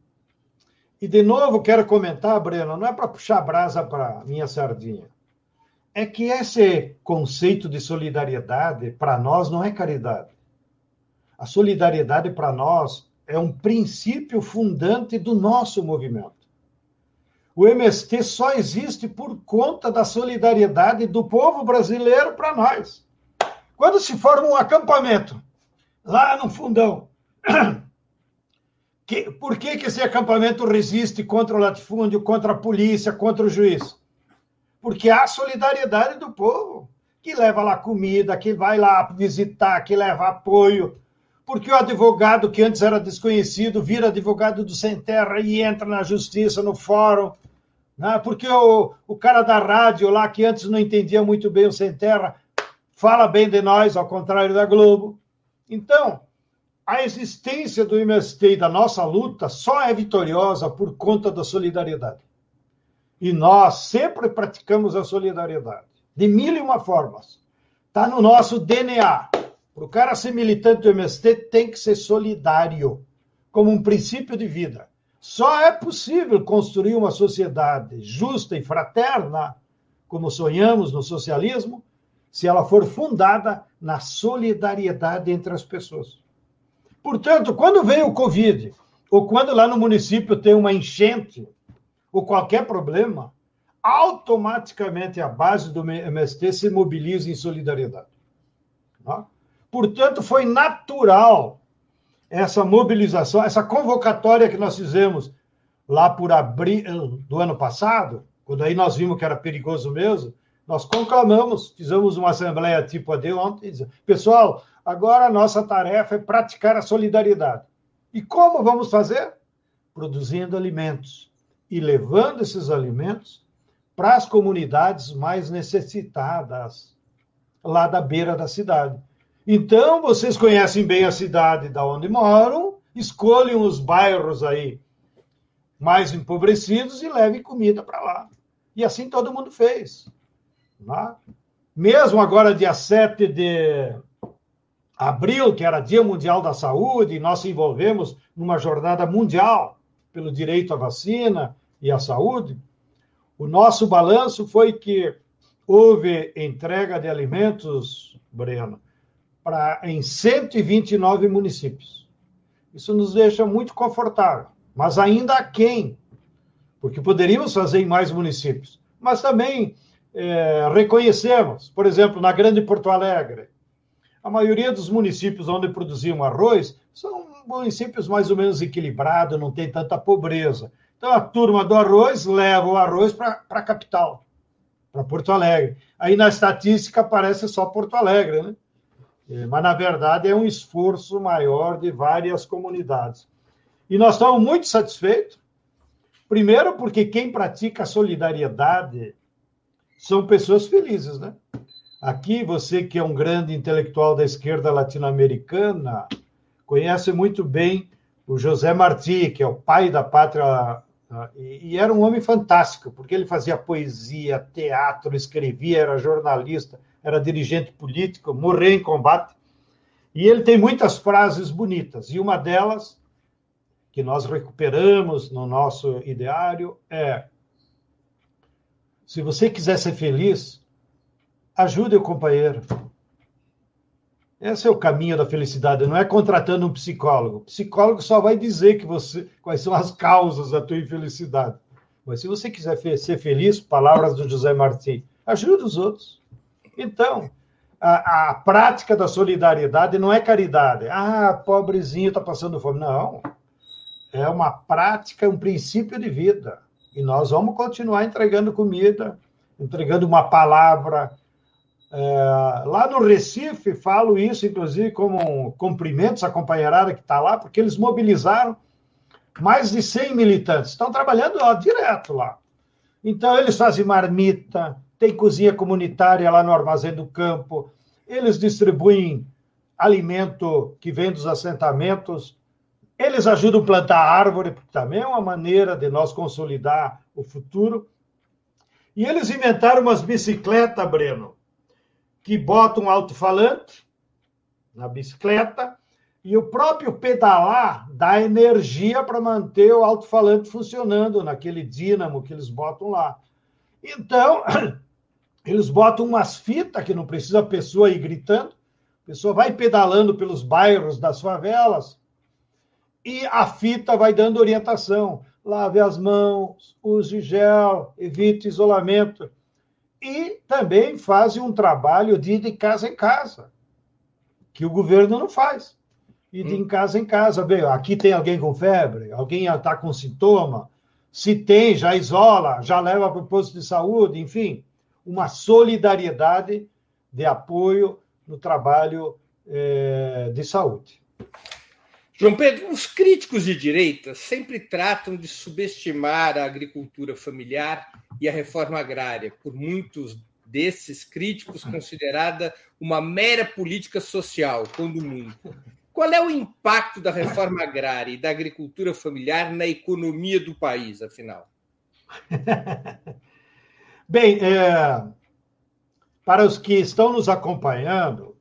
E de novo quero comentar, Breno, não é para puxar brasa para minha sardinha é que esse conceito de solidariedade, para nós, não é caridade. A solidariedade, para nós, é um princípio fundante do nosso movimento. O MST só existe por conta da solidariedade do povo brasileiro para nós. Quando se forma um acampamento, lá no fundão, que, por que, que esse acampamento resiste contra o latifúndio, contra a polícia, contra o juiz? porque há solidariedade do povo, que leva lá comida, que vai lá visitar, que leva apoio. Porque o advogado que antes era desconhecido vira advogado do Sem Terra e entra na justiça, no fórum. Né? Porque o, o cara da rádio lá, que antes não entendia muito bem o Sem Terra, fala bem de nós, ao contrário da Globo. Então, a existência do MST e da nossa luta só é vitoriosa por conta da solidariedade. E nós sempre praticamos a solidariedade, de mil e uma formas. Está no nosso DNA. Para o cara ser militante do MST, tem que ser solidário, como um princípio de vida. Só é possível construir uma sociedade justa e fraterna, como sonhamos no socialismo, se ela for fundada na solidariedade entre as pessoas. Portanto, quando vem o Covid, ou quando lá no município tem uma enchente, ou qualquer problema, automaticamente a base do MST se mobiliza em solidariedade. Tá? Portanto, foi natural essa mobilização, essa convocatória que nós fizemos lá por abril do ano passado, quando aí nós vimos que era perigoso mesmo, nós conclamamos, fizemos uma assembleia tipo a de ontem, pessoal, agora a nossa tarefa é praticar a solidariedade. E como vamos fazer? Produzindo alimentos e levando esses alimentos para as comunidades mais necessitadas, lá da beira da cidade. Então, vocês conhecem bem a cidade da onde moram, escolhem os bairros aí mais empobrecidos e levem comida para lá. E assim todo mundo fez. Né? Mesmo agora, dia 7 de abril, que era Dia Mundial da Saúde, nós se envolvemos numa jornada mundial pelo direito à vacina e à saúde, o nosso balanço foi que houve entrega de alimentos, Breno, para em 129 municípios. Isso nos deixa muito confortável, mas ainda há quem, porque poderíamos fazer em mais municípios, mas também é, reconhecemos, por exemplo, na Grande Porto Alegre, a maioria dos municípios onde produziam arroz são municípios mais ou menos equilibrados, não tem tanta pobreza. Então, a turma do arroz leva o arroz para a capital, para Porto Alegre. Aí, na estatística, aparece só Porto Alegre, né? É, mas, na verdade, é um esforço maior de várias comunidades. E nós estamos muito satisfeitos, primeiro porque quem pratica solidariedade são pessoas felizes, né? Aqui, você que é um grande intelectual da esquerda latino-americana, conhece muito bem o José Martí, que é o pai da pátria, e era um homem fantástico, porque ele fazia poesia, teatro, escrevia, era jornalista, era dirigente político, morreu em combate. E ele tem muitas frases bonitas, e uma delas, que nós recuperamos no nosso ideário, é: se você quiser ser feliz, Ajude o companheiro. Esse é o caminho da felicidade, não é contratando um psicólogo. O psicólogo só vai dizer que você quais são as causas da tua infelicidade. Mas se você quiser ser feliz, palavras do José Martins, ajude os outros. Então, a, a prática da solidariedade não é caridade. Ah, pobrezinho está passando fome. Não. É uma prática, um princípio de vida. E nós vamos continuar entregando comida, entregando uma palavra, é, lá no Recife, falo isso, inclusive, como cumprimentos à companheirada que está lá, porque eles mobilizaram mais de 100 militantes. Estão trabalhando ó, direto lá. Então, eles fazem marmita, tem cozinha comunitária lá no Armazém do Campo, eles distribuem alimento que vem dos assentamentos, eles ajudam a plantar árvore, porque também é uma maneira de nós consolidar o futuro. E eles inventaram umas bicicletas, Breno, que bota um alto-falante na bicicleta e o próprio pedalar dá energia para manter o alto-falante funcionando naquele dínamo que eles botam lá. Então, eles botam umas fitas que não precisa a pessoa ir gritando, a pessoa vai pedalando pelos bairros das favelas e a fita vai dando orientação. Lave as mãos, use gel, evite isolamento e também fazem um trabalho de ir de casa em casa, que o governo não faz. Ir de hum. casa em casa. Bem, aqui tem alguém com febre, alguém está com sintoma. Se tem, já isola, já leva para o posto de saúde, enfim, uma solidariedade de apoio no trabalho é, de saúde. João Pedro, os críticos de direita sempre tratam de subestimar a agricultura familiar e a reforma agrária, por muitos desses críticos considerada uma mera política social, quando muito. Qual é o impacto da reforma agrária e da agricultura familiar na economia do país, afinal? Bem, é, para os que estão nos acompanhando,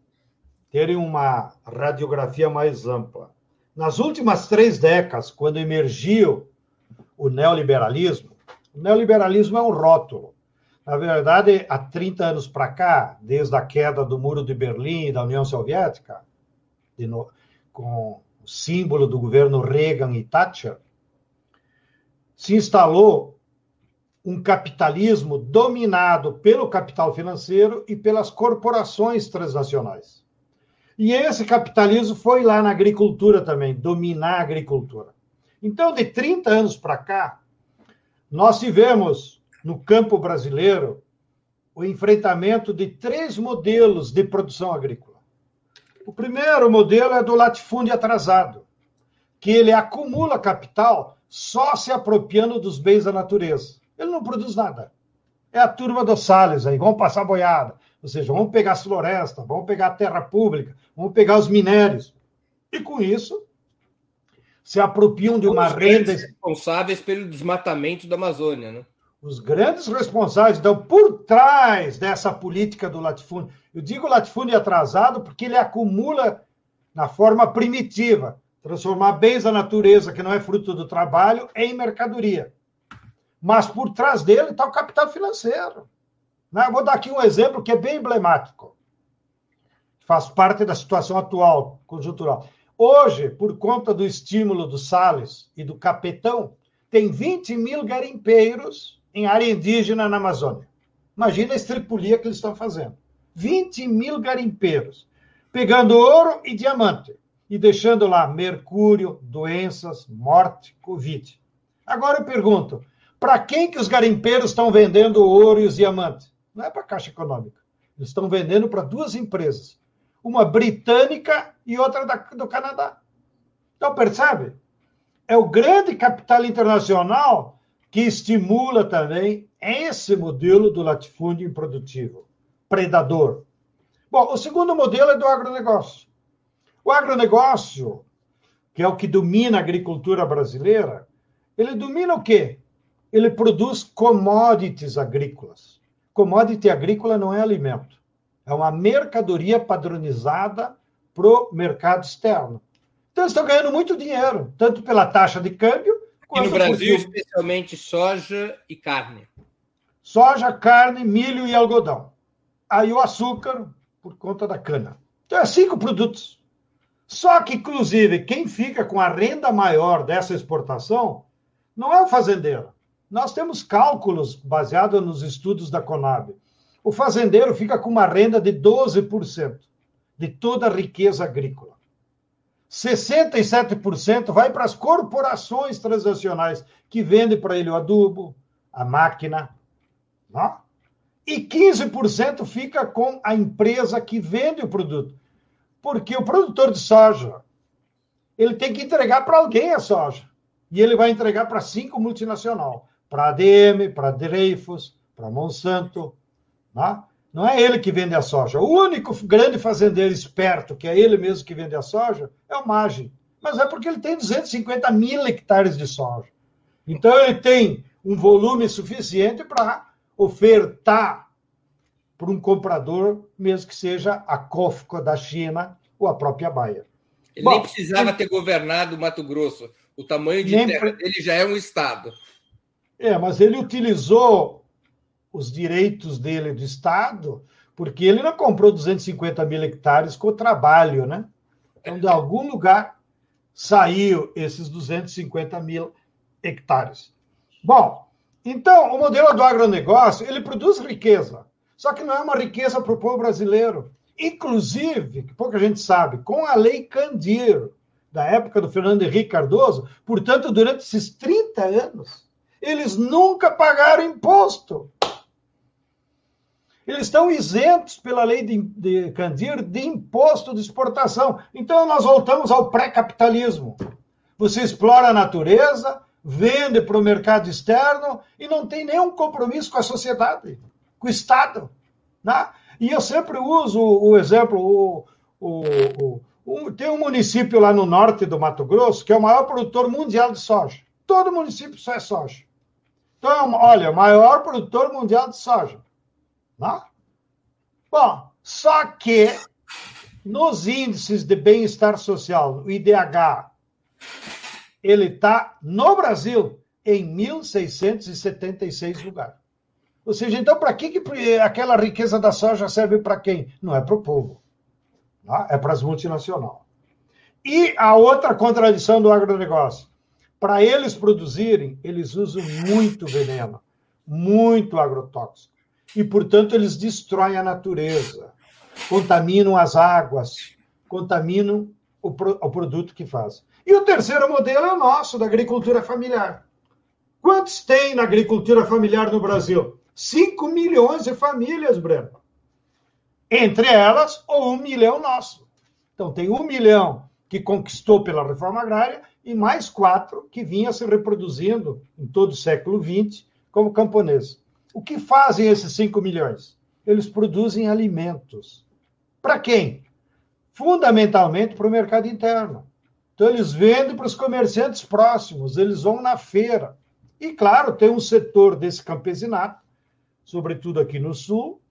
terem uma radiografia mais ampla. Nas últimas três décadas, quando emergiu o neoliberalismo, o neoliberalismo é um rótulo. Na verdade, há 30 anos para cá, desde a queda do Muro de Berlim e da União Soviética, no, com o símbolo do governo Reagan e Thatcher, se instalou um capitalismo dominado pelo capital financeiro e pelas corporações transnacionais. E esse capitalismo foi lá na agricultura também, dominar a agricultura. Então, de 30 anos para cá, nós tivemos no campo brasileiro o enfrentamento de três modelos de produção agrícola. O primeiro modelo é do latifúndio atrasado, que ele acumula capital só se apropriando dos bens da natureza. Ele não produz nada. É a turma dos Salles aí, vão passar boiada. Ou seja, vamos pegar as florestas, vamos pegar a terra pública, vamos pegar os minérios. E com isso, se apropriam de uma os renda. responsáveis pelo desmatamento da Amazônia, né? Os grandes responsáveis estão por trás dessa política do latifúndio. Eu digo latifúndio atrasado porque ele acumula na forma primitiva, transformar bens da natureza, que não é fruto do trabalho, em mercadoria. Mas por trás dele está o capital financeiro. Né? Vou dar aqui um exemplo que é bem emblemático. Faz parte da situação atual, conjuntural. Hoje, por conta do estímulo do Salles e do Capetão, tem 20 mil garimpeiros em área indígena na Amazônia. Imagina a estripulia que eles estão fazendo. 20 mil garimpeiros, pegando ouro e diamante e deixando lá mercúrio, doenças, morte, Covid. Agora eu pergunto, para quem que os garimpeiros estão vendendo o ouro e os diamantes? Não é para a Caixa Econômica. Eles estão vendendo para duas empresas. uma britânica e outra da, do Canadá. Então, percebe? É o grande capital internacional que estimula também esse modelo do latifúndio improdutivo, predador. Bom, o segundo modelo é do agronegócio. O agronegócio, que é o que domina a agricultura brasileira, ele domina o quê? Ele produz commodities agrícolas. Commodity agrícola não é alimento. É uma mercadoria padronizada para o mercado externo. Então, eles estão ganhando muito dinheiro, tanto pela taxa de câmbio. E no Brasil, especialmente soja e carne. Soja, carne, milho e algodão. Aí o açúcar, por conta da cana. Então, é cinco produtos. Só que, inclusive, quem fica com a renda maior dessa exportação não é o fazendeiro. Nós temos cálculos baseados nos estudos da Conab. O fazendeiro fica com uma renda de 12% de toda a riqueza agrícola. 67% vai para as corporações transacionais que vendem para ele o adubo, a máquina, não? e 15% fica com a empresa que vende o produto. Porque o produtor de soja, ele tem que entregar para alguém a soja. E ele vai entregar para cinco multinacional, para a ADM, para a Dreyfus, para a Monsanto. Não? não é ele que vende a soja. O único grande fazendeiro esperto, que é ele mesmo que vende a soja, é o Maggi. Mas é porque ele tem 250 mil hectares de soja. Então ele tem um volume suficiente para ofertar para um comprador, mesmo que seja a COFCO da China ou a própria Bayer. Ele Bom, nem precisava ele... ter governado o Mato Grosso. O tamanho de terra dele já é um estado. É, mas ele utilizou os direitos dele do estado, porque ele não comprou 250 mil hectares com o trabalho, né? Então, de algum lugar saiu esses 250 mil hectares. Bom, então, o modelo do agronegócio, ele produz riqueza. Só que não é uma riqueza para o povo brasileiro. Inclusive, que pouca gente sabe, com a lei Candir, da época do Fernando Henrique Cardoso, portanto, durante esses 30 anos, eles nunca pagaram imposto. Eles estão isentos pela lei de, de Candir de imposto de exportação. Então, nós voltamos ao pré-capitalismo. Você explora a natureza, vende para o mercado externo e não tem nenhum compromisso com a sociedade com o Estado. Né? E eu sempre uso o exemplo, o, o, o, tem um município lá no norte do Mato Grosso que é o maior produtor mundial de soja. Todo município só é soja. Então, olha, maior produtor mundial de soja. Né? Bom, só que nos índices de bem-estar social, o IDH, ele está no Brasil em 1.676 lugares. Ou seja, então, para que, que aquela riqueza da soja serve para quem? Não é para o povo. Tá? É para as multinacionais. E a outra contradição do agronegócio. Para eles produzirem, eles usam muito veneno, muito agrotóxico. E, portanto, eles destroem a natureza, contaminam as águas, contaminam o, pro, o produto que fazem. E o terceiro modelo é o nosso, da agricultura familiar. Quantos tem na agricultura familiar no Brasil? 5 milhões de famílias, Breno. Entre elas, o um milhão nosso. Então, tem um milhão que conquistou pela reforma agrária e mais quatro que vinha se reproduzindo em todo o século XX como camponês. O que fazem esses 5 milhões? Eles produzem alimentos. Para quem? Fundamentalmente para o mercado interno. Então, eles vendem para os comerciantes próximos, eles vão na feira. E, claro, tem um setor desse campesinato sobretudo aqui no sul,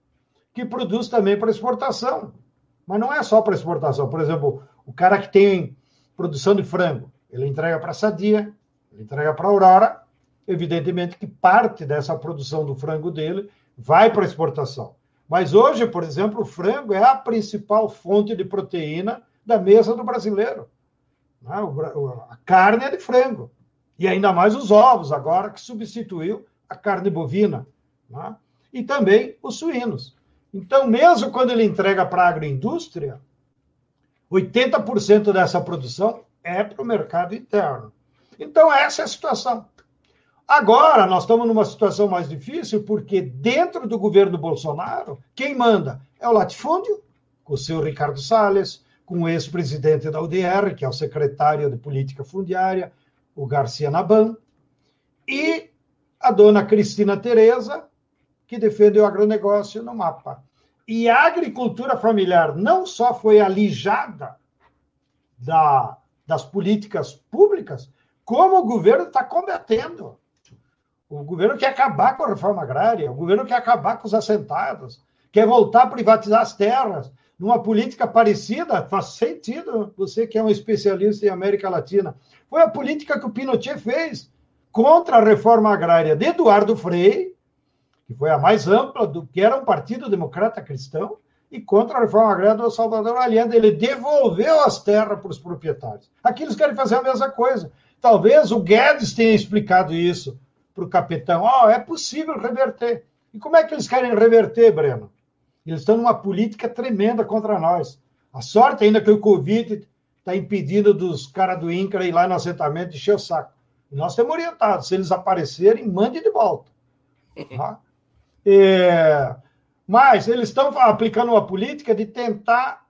que produz também para exportação. Mas não é só para exportação. Por exemplo, o cara que tem produção de frango, ele entrega para a Sadia, ele entrega para a Aurora, evidentemente que parte dessa produção do frango dele vai para exportação. Mas hoje, por exemplo, o frango é a principal fonte de proteína da mesa do brasileiro. Né? A carne é de frango. E ainda mais os ovos, agora que substituiu a carne bovina. Né? e também os suínos. Então, mesmo quando ele entrega para a agroindústria, 80% dessa produção é para o mercado interno. Então, essa é a situação. Agora, nós estamos numa situação mais difícil, porque dentro do governo Bolsonaro, quem manda é o latifúndio com o seu Ricardo Salles, com o ex-presidente da UDR, que é o secretário de Política Fundiária, o Garcia Naban, e a dona Cristina Tereza, que defende o agronegócio no mapa. E a agricultura familiar não só foi alijada da, das políticas públicas, como o governo está combatendo. O governo quer acabar com a reforma agrária, o governo quer acabar com os assentados, quer voltar a privatizar as terras. Numa política parecida, faz sentido, você que é um especialista em América Latina. Foi a política que o Pinochet fez contra a reforma agrária de Eduardo Frei, que foi a mais ampla, do que era um partido democrata cristão, e contra a reforma agrária do Salvador Allende. Ele devolveu as terras para os proprietários. Aqui eles querem fazer a mesma coisa. Talvez o Guedes tenha explicado isso para o capitão. Oh, é possível reverter. E como é que eles querem reverter, Breno? Eles estão numa política tremenda contra nós. A sorte ainda que o Covid está impedindo dos caras do INCRA ir lá no assentamento e encher o saco. E nós temos orientado. Se eles aparecerem, mande de volta. Tá? É... Mas eles estão aplicando uma política de tentar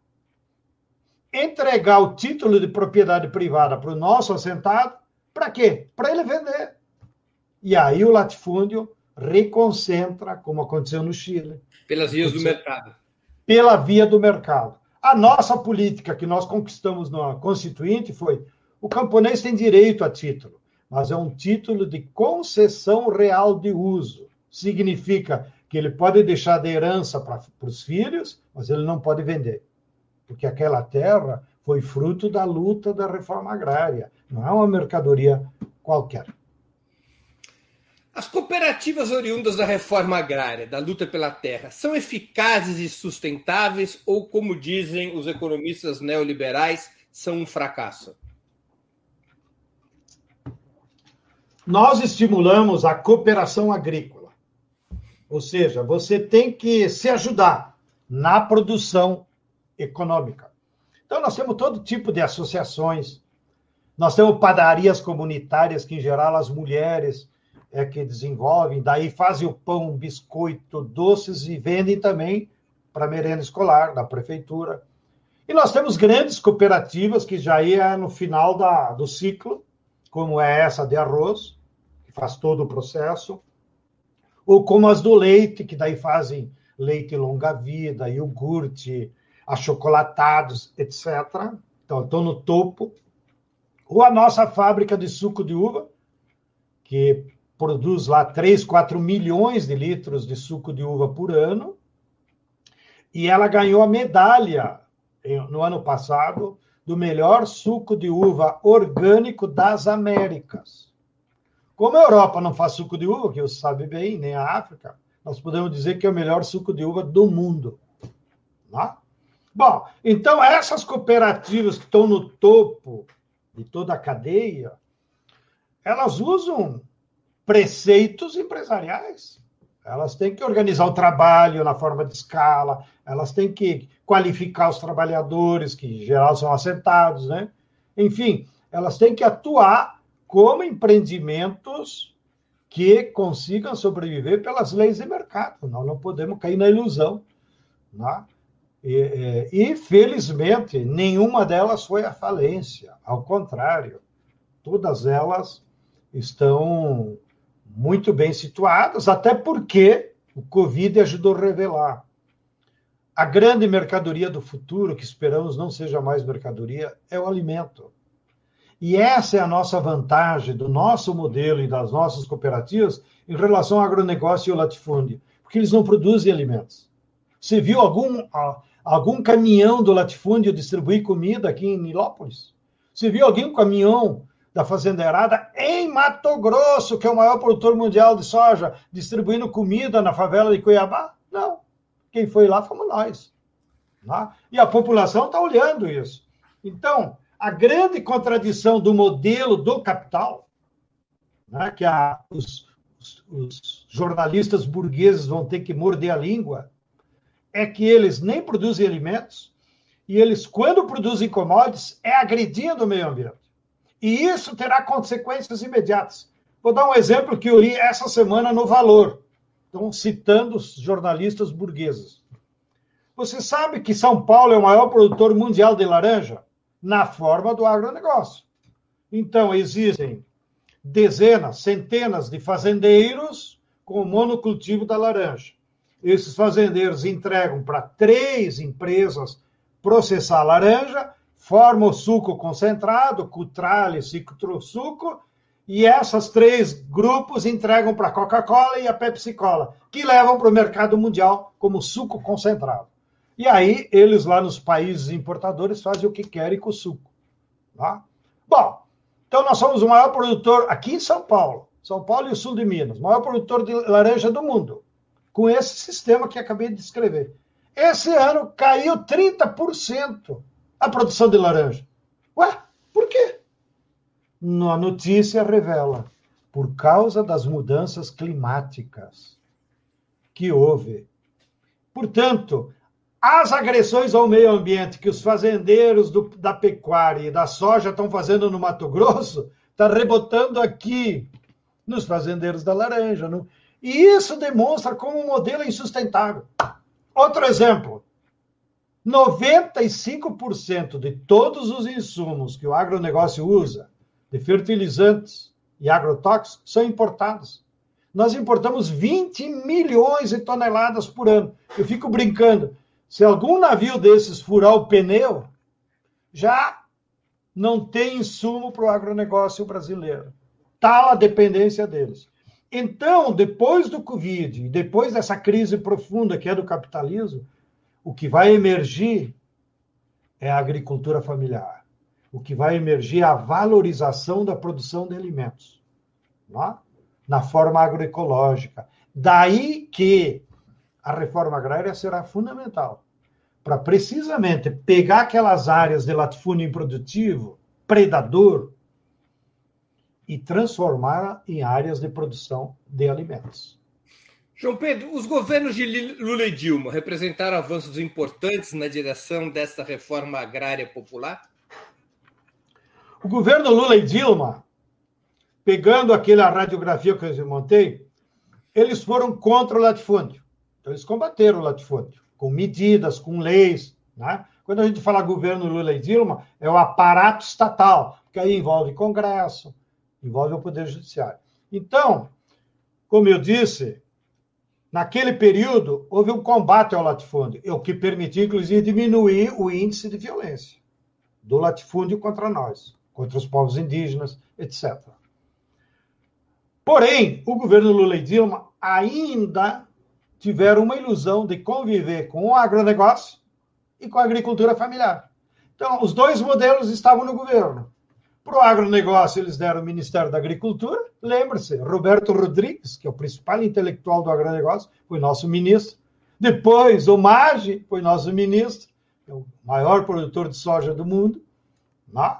entregar o título de propriedade privada para o nosso assentado. Para quê? Para ele vender. E aí o latifúndio reconcentra, como aconteceu no Chile. Pelas vias do mercado. Pela via do mercado. A nossa política que nós conquistamos na Constituinte foi: o camponês tem direito a título, mas é um título de concessão real de uso. Significa que ele pode deixar de herança para os filhos, mas ele não pode vender. Porque aquela terra foi fruto da luta da reforma agrária, não é uma mercadoria qualquer. As cooperativas oriundas da reforma agrária, da luta pela terra, são eficazes e sustentáveis ou, como dizem os economistas neoliberais, são um fracasso? Nós estimulamos a cooperação agrícola. Ou seja, você tem que se ajudar na produção econômica. Então, nós temos todo tipo de associações. Nós temos padarias comunitárias, que, em geral, as mulheres é que desenvolvem, daí fazem o pão, biscoito, doces e vendem também para merenda escolar da prefeitura. E nós temos grandes cooperativas que já ia no final da, do ciclo, como é essa de arroz, que faz todo o processo, ou como as do leite, que daí fazem leite longa-vida, iogurte, achocolatados, etc. Então, estou no topo. Ou a nossa fábrica de suco de uva, que produz lá 3, 4 milhões de litros de suco de uva por ano, e ela ganhou a medalha no ano passado do melhor suco de uva orgânico das Américas. Como a Europa não faz suco de uva, que você sabe bem, nem a África, nós podemos dizer que é o melhor suco de uva do mundo. Tá? Bom, então essas cooperativas que estão no topo de toda a cadeia, elas usam preceitos empresariais. Elas têm que organizar o trabalho na forma de escala, elas têm que qualificar os trabalhadores, que em geral são assentados, né? Enfim, elas têm que atuar como empreendimentos que consigam sobreviver pelas leis de mercado. Nós não podemos cair na ilusão. Né? E, é, e, felizmente, nenhuma delas foi à falência. Ao contrário, todas elas estão muito bem situadas, até porque o Covid ajudou a revelar. A grande mercadoria do futuro, que esperamos não seja mais mercadoria, é o alimento. E essa é a nossa vantagem do nosso modelo e das nossas cooperativas em relação ao agronegócio e ao latifúndio, porque eles não produzem alimentos. Você viu algum, algum caminhão do latifúndio distribuir comida aqui em Nilópolis? Você viu algum caminhão da Fazendeirada em Mato Grosso, que é o maior produtor mundial de soja, distribuindo comida na favela de Cuiabá? Não. Quem foi lá fomos nós. Né? E a população está olhando isso. Então, a grande contradição do modelo do capital, né, que a, os, os, os jornalistas burgueses vão ter que morder a língua, é que eles nem produzem alimentos, e eles, quando produzem commodities, é agredindo o meio ambiente. E isso terá consequências imediatas. Vou dar um exemplo que eu li essa semana no Valor. Estão citando os jornalistas burgueses. Você sabe que São Paulo é o maior produtor mundial de laranja? Na forma do agronegócio. Então, existem dezenas, centenas de fazendeiros com o monocultivo da laranja. Esses fazendeiros entregam para três empresas processar laranja, formam o suco concentrado, cutrale, suco, e essas três grupos entregam para a Coca-Cola e a Pepsi-Cola, que levam para o mercado mundial como suco concentrado. E aí, eles lá nos países importadores fazem o que querem com o suco. Tá? Bom, então nós somos o maior produtor aqui em São Paulo, São Paulo e o sul de Minas, maior produtor de laranja do mundo, com esse sistema que acabei de descrever. Esse ano caiu 30% a produção de laranja. Ué, por quê? A notícia revela por causa das mudanças climáticas que houve. Portanto, as agressões ao meio ambiente que os fazendeiros do, da pecuária e da soja estão fazendo no Mato Grosso, está rebotando aqui nos fazendeiros da laranja. No... E isso demonstra como um modelo é insustentável. Outro exemplo: 95% de todos os insumos que o agronegócio usa, de fertilizantes e agrotóxicos, são importados. Nós importamos 20 milhões de toneladas por ano. Eu fico brincando. Se algum navio desses furar o pneu, já não tem insumo para o agronegócio brasileiro. Está a dependência deles. Então, depois do Covid, depois dessa crise profunda que é do capitalismo, o que vai emergir é a agricultura familiar. O que vai emergir é a valorização da produção de alimentos, é? na forma agroecológica. Daí que a reforma agrária será fundamental para precisamente pegar aquelas áreas de latifúndio improdutivo, predador, e transformar em áreas de produção de alimentos. João Pedro, os governos de Lula e Dilma representaram avanços importantes na direção dessa reforma agrária popular? O governo Lula e Dilma, pegando aquela radiografia que eu montei, eles foram contra o latifúndio. Então, eles combateram o latifúndio, com medidas, com leis. Né? Quando a gente fala governo Lula e Dilma, é o aparato estatal, que aí envolve Congresso, envolve o Poder Judiciário. Então, como eu disse, naquele período houve um combate ao latifúndio, o que permitiu, inclusive, diminuir o índice de violência do latifúndio contra nós, contra os povos indígenas, etc. Porém, o governo Lula e Dilma ainda tiveram uma ilusão de conviver com o agronegócio e com a agricultura familiar. Então, os dois modelos estavam no governo. Para o agronegócio, eles deram o Ministério da Agricultura. Lembre-se, Roberto Rodrigues, que é o principal intelectual do agronegócio, foi nosso ministro. Depois, o Maggi foi nosso ministro, é o maior produtor de soja do mundo. Né?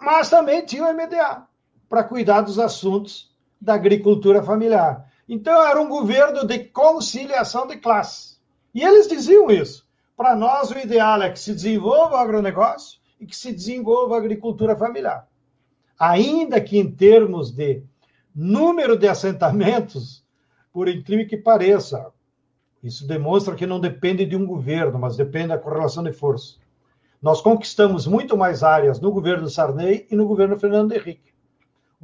Mas também tinha o MDA, para cuidar dos assuntos da agricultura familiar. Então, era um governo de conciliação de classes. E eles diziam isso. Para nós, o ideal é que se desenvolva o agronegócio e que se desenvolva a agricultura familiar. Ainda que em termos de número de assentamentos, por incrível que pareça, isso demonstra que não depende de um governo, mas depende da correlação de força. Nós conquistamos muito mais áreas no governo Sarney e no governo Fernando Henrique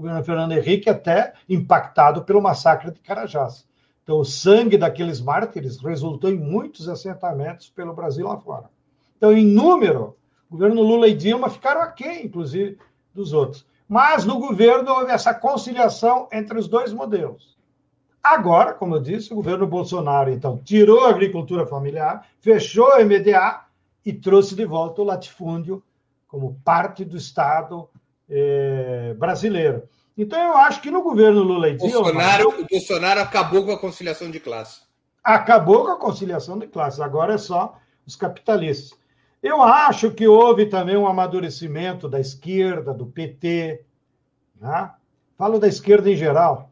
o governo Fernando Henrique até impactado pelo massacre de Carajás. Então, o sangue daqueles mártires resultou em muitos assentamentos pelo Brasil lá fora. Então, em número, o governo Lula e Dilma ficaram aquém, inclusive, dos outros. Mas no governo houve essa conciliação entre os dois modelos. Agora, como eu disse, o governo Bolsonaro, então, tirou a agricultura familiar, fechou a MDA e trouxe de volta o latifúndio como parte do Estado é, brasileiro. Então, eu acho que no governo Lula e Dilma. Bolsonaro, o Bolsonaro acabou com a conciliação de classe. Acabou com a conciliação de classes, agora é só os capitalistas. Eu acho que houve também um amadurecimento da esquerda, do PT. Né? Falo da esquerda em geral.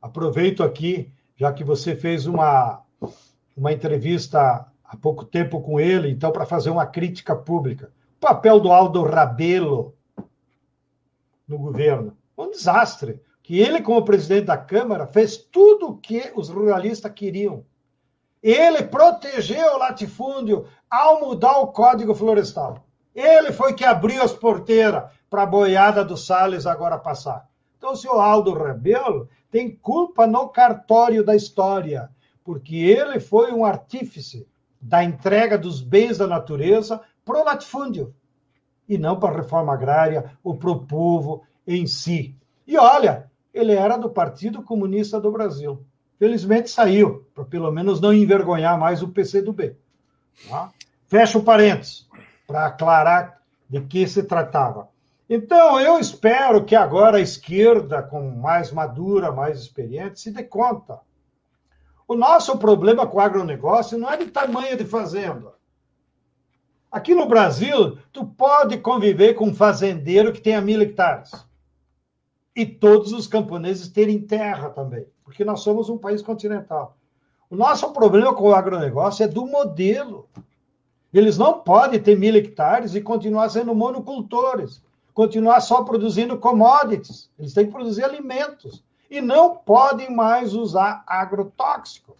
Aproveito aqui, já que você fez uma, uma entrevista há pouco tempo com ele, então, para fazer uma crítica pública. O papel do Aldo Rabelo no governo. Um desastre. Que ele, como presidente da Câmara, fez tudo o que os ruralistas queriam. Ele protegeu o latifúndio ao mudar o Código Florestal. Ele foi que abriu as porteiras para a boiada do Salles agora passar. Então, o senhor Aldo Rebelo tem culpa no cartório da história, porque ele foi um artífice da entrega dos bens da natureza para o latifúndio, e não para a reforma agrária ou para o povo em si. E olha, ele era do Partido Comunista do Brasil. Felizmente saiu, para pelo menos não envergonhar mais o PCdoB. Tá? Fecha o parênteses, para aclarar de que se tratava. Então, eu espero que agora a esquerda, com mais madura, mais experiente, se dê conta. O nosso problema com o agronegócio não é de tamanho de fazenda. Aqui no Brasil, tu pode conviver com um fazendeiro que tenha mil hectares. E todos os camponeses terem terra também porque nós somos um país continental. O nosso problema com o agronegócio é do modelo. Eles não podem ter mil hectares e continuar sendo monocultores, continuar só produzindo commodities. Eles têm que produzir alimentos. E não podem mais usar agrotóxico,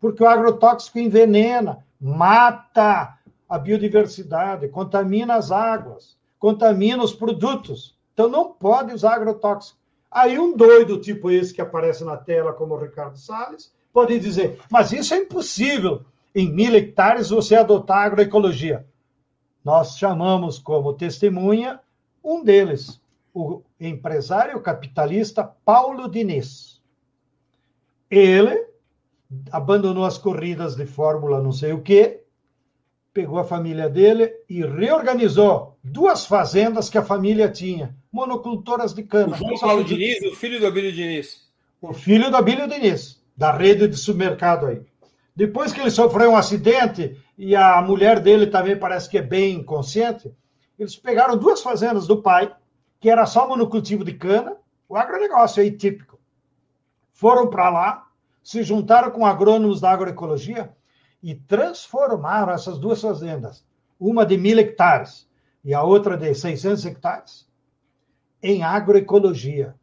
porque o agrotóxico envenena, mata a biodiversidade, contamina as águas, contamina os produtos. Então não pode usar agrotóxico. Aí um doido tipo esse que aparece na tela, como o Ricardo Salles, pode dizer, mas isso é impossível. Em mil hectares você adotar agroecologia. Nós chamamos como testemunha um deles, o empresário capitalista Paulo Diniz. Ele abandonou as corridas de Fórmula não sei o quê, pegou a família dele e reorganizou duas fazendas que a família tinha monocultoras de cana. O João Paulo Diniz, o filho do Abílio Diniz. O filho do Abílio Diniz, da rede de supermercado aí. Depois que ele sofreu um acidente e a mulher dele também parece que é bem consciente, eles pegaram duas fazendas do pai, que era só monocultivo de cana, o agronegócio aí típico. Foram para lá, se juntaram com agrônomos da agroecologia e transformaram essas duas fazendas, uma de mil hectares e a outra de 600 hectares, em agroecologia.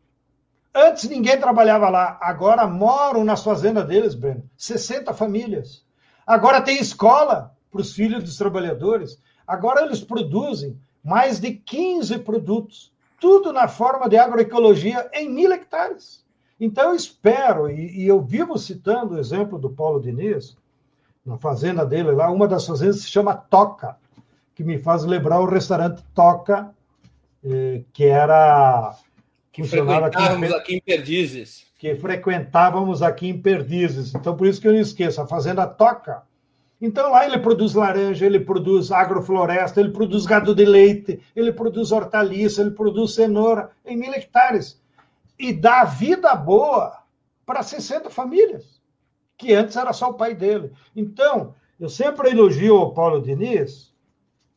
Antes ninguém trabalhava lá, agora moram nas fazendas deles, Breno. 60 famílias. Agora tem escola para os filhos dos trabalhadores. Agora eles produzem mais de 15 produtos, tudo na forma de agroecologia em mil hectares. Então eu espero, e, e eu vivo citando o exemplo do Paulo Diniz, na fazenda dele lá, uma das fazendas se chama Toca, que me faz lembrar o restaurante Toca eh, que era que frequentávamos aqui, aqui em Perdizes. Que frequentávamos aqui em Perdizes. Então, por isso que eu não esqueço, a fazenda toca. Então, lá ele produz laranja, ele produz agrofloresta, ele produz gado de leite, ele produz hortaliça, ele produz cenoura em mil hectares. E dá vida boa para 60 famílias, que antes era só o pai dele. Então, eu sempre elogio o Paulo Diniz,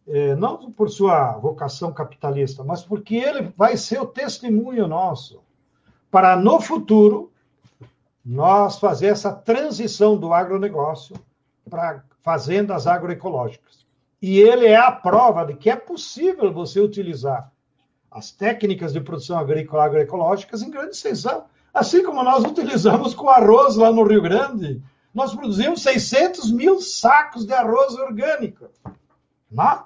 é, não por sua vocação capitalista, mas porque ele vai ser o testemunho nosso para, no futuro, nós fazer essa transição do agronegócio para fazendas agroecológicas. E ele é a prova de que é possível você utilizar as técnicas de produção agrícola agroecológicas em grande extensão. Assim como nós utilizamos com arroz lá no Rio Grande, nós produzimos 600 mil sacos de arroz orgânico. Não?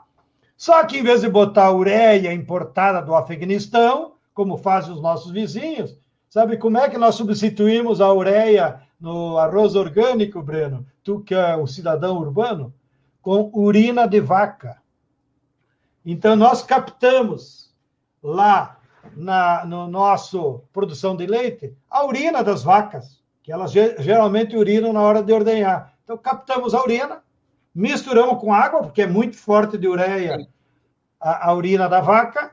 Só que em vez de botar ureia importada do Afeganistão, como fazem os nossos vizinhos, sabe como é que nós substituímos a ureia no arroz orgânico, Breno? Tu que é um cidadão urbano, com urina de vaca. Então nós captamos lá na no nosso produção de leite a urina das vacas, que elas geralmente urinam na hora de ordenhar. Então captamos a urina, misturamos com água, porque é muito forte de ureia a, a urina da vaca,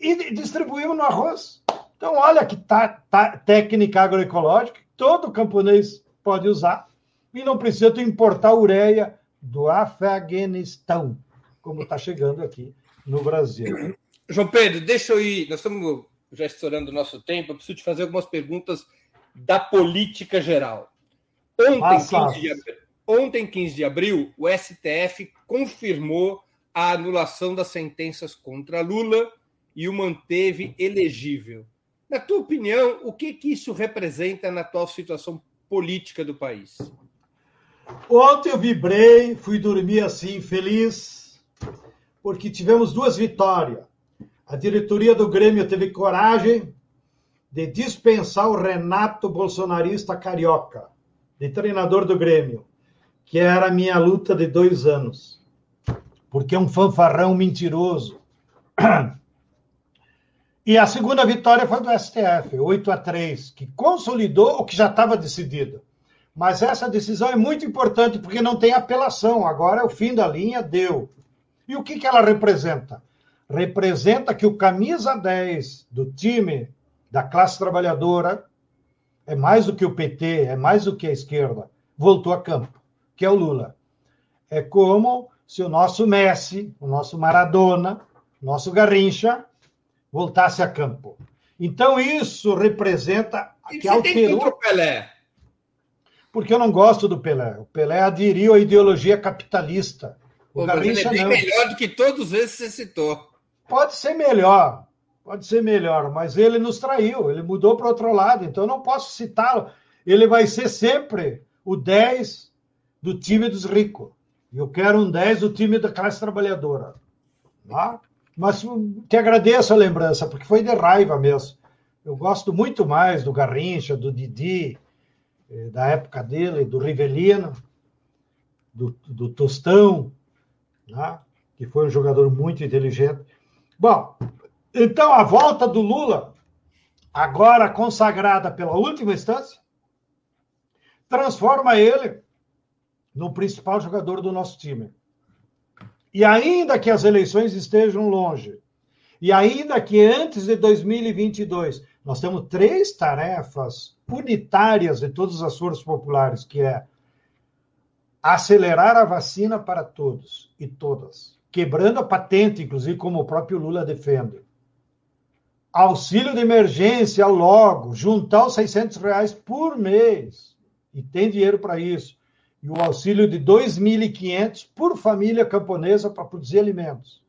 e distribuímos no arroz. Então, olha que tá, tá, técnica agroecológica todo camponês pode usar e não precisa importar ureia do Afeganistão, como está chegando aqui no Brasil. João Pedro, deixa eu ir. Nós estamos já estourando o nosso tempo. Eu preciso te fazer algumas perguntas da política geral. Ontem, 15 de abril, Ontem, 15 de abril, o STF confirmou a anulação das sentenças contra Lula e o manteve elegível. Na tua opinião, o que, que isso representa na atual situação política do país? Ontem eu vibrei, fui dormir assim, feliz, porque tivemos duas vitórias. A diretoria do Grêmio teve coragem de dispensar o Renato bolsonarista carioca, de treinador do Grêmio, que era a minha luta de dois anos. Porque é um fanfarrão mentiroso. E a segunda vitória foi do STF, 8 a 3, que consolidou o que já estava decidido. Mas essa decisão é muito importante porque não tem apelação. Agora é o fim da linha, deu. E o que, que ela representa? Representa que o camisa 10 do time da classe trabalhadora é mais do que o PT, é mais do que a esquerda, voltou a campo, que é o Lula. É como se o nosso Messi, o nosso Maradona, o nosso Garrincha voltasse a campo. Então isso representa e que alterou o Pelé. Porque eu não gosto do Pelé. O Pelé aderiu à ideologia capitalista. O Pô, Garrincha ele é bem não. melhor do que todos esses que você citou. Pode ser melhor, pode ser melhor, mas ele nos traiu, ele mudou para outro lado, então eu não posso citá-lo. Ele vai ser sempre o 10 do time dos ricos. Eu quero um 10 do time da classe trabalhadora. Tá? Mas te agradeço a lembrança, porque foi de raiva mesmo. Eu gosto muito mais do Garrincha, do Didi, eh, da época dele, do Rivelino, do, do Tostão, né? que foi um jogador muito inteligente. Bom, então a volta do Lula, agora consagrada pela última instância, transforma ele no principal jogador do nosso time. E ainda que as eleições estejam longe, e ainda que antes de 2022 nós temos três tarefas unitárias de todas as forças populares, que é acelerar a vacina para todos e todas, quebrando a patente, inclusive como o próprio Lula defende. Auxílio de emergência logo, juntar os 600 reais por mês, e tem dinheiro para isso e o auxílio de 2.500 por família camponesa para produzir alimentos.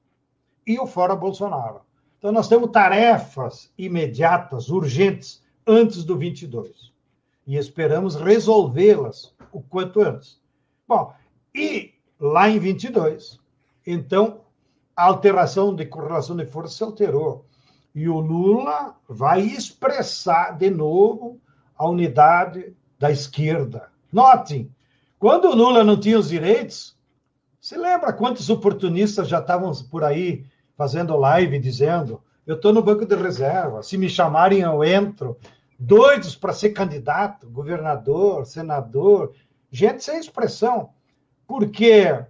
E o Fora Bolsonaro. Então, nós temos tarefas imediatas, urgentes, antes do 22. E esperamos resolvê-las o quanto antes. Bom, e lá em 22, então, a alteração de correlação de força se alterou. E o Lula vai expressar de novo a unidade da esquerda. Notem, quando o Lula não tinha os direitos, se lembra quantos oportunistas já estavam por aí fazendo live dizendo: eu estou no banco de reserva, se me chamarem eu entro. Doidos para ser candidato, governador, senador, gente sem expressão. Porque,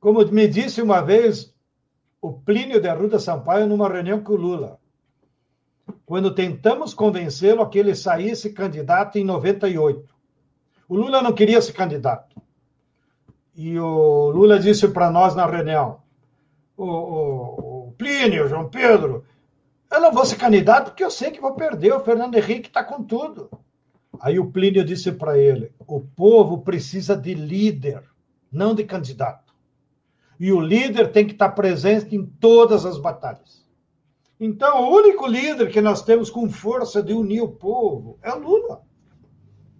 como me disse uma vez o Plínio de Arruda Sampaio numa reunião com o Lula, quando tentamos convencê-lo a que ele saísse candidato em 98. O Lula não queria ser candidato. E o Lula disse para nós na reunião: o, o, o Plínio, João Pedro, eu não vou ser candidato porque eu sei que vou perder. O Fernando Henrique está com tudo. Aí o Plínio disse para ele: o povo precisa de líder, não de candidato. E o líder tem que estar presente em todas as batalhas. Então, o único líder que nós temos com força de unir o povo é o Lula.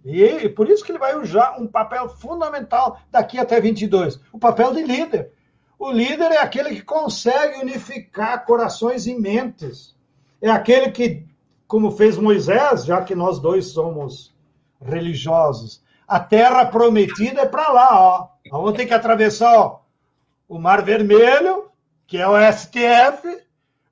E, e por isso que ele vai usar um papel fundamental daqui até 22, o papel de líder. O líder é aquele que consegue unificar corações e mentes. É aquele que, como fez Moisés, já que nós dois somos religiosos, a terra prometida é para lá, ó. Vamos ter que atravessar ó, o Mar Vermelho, que é o STF,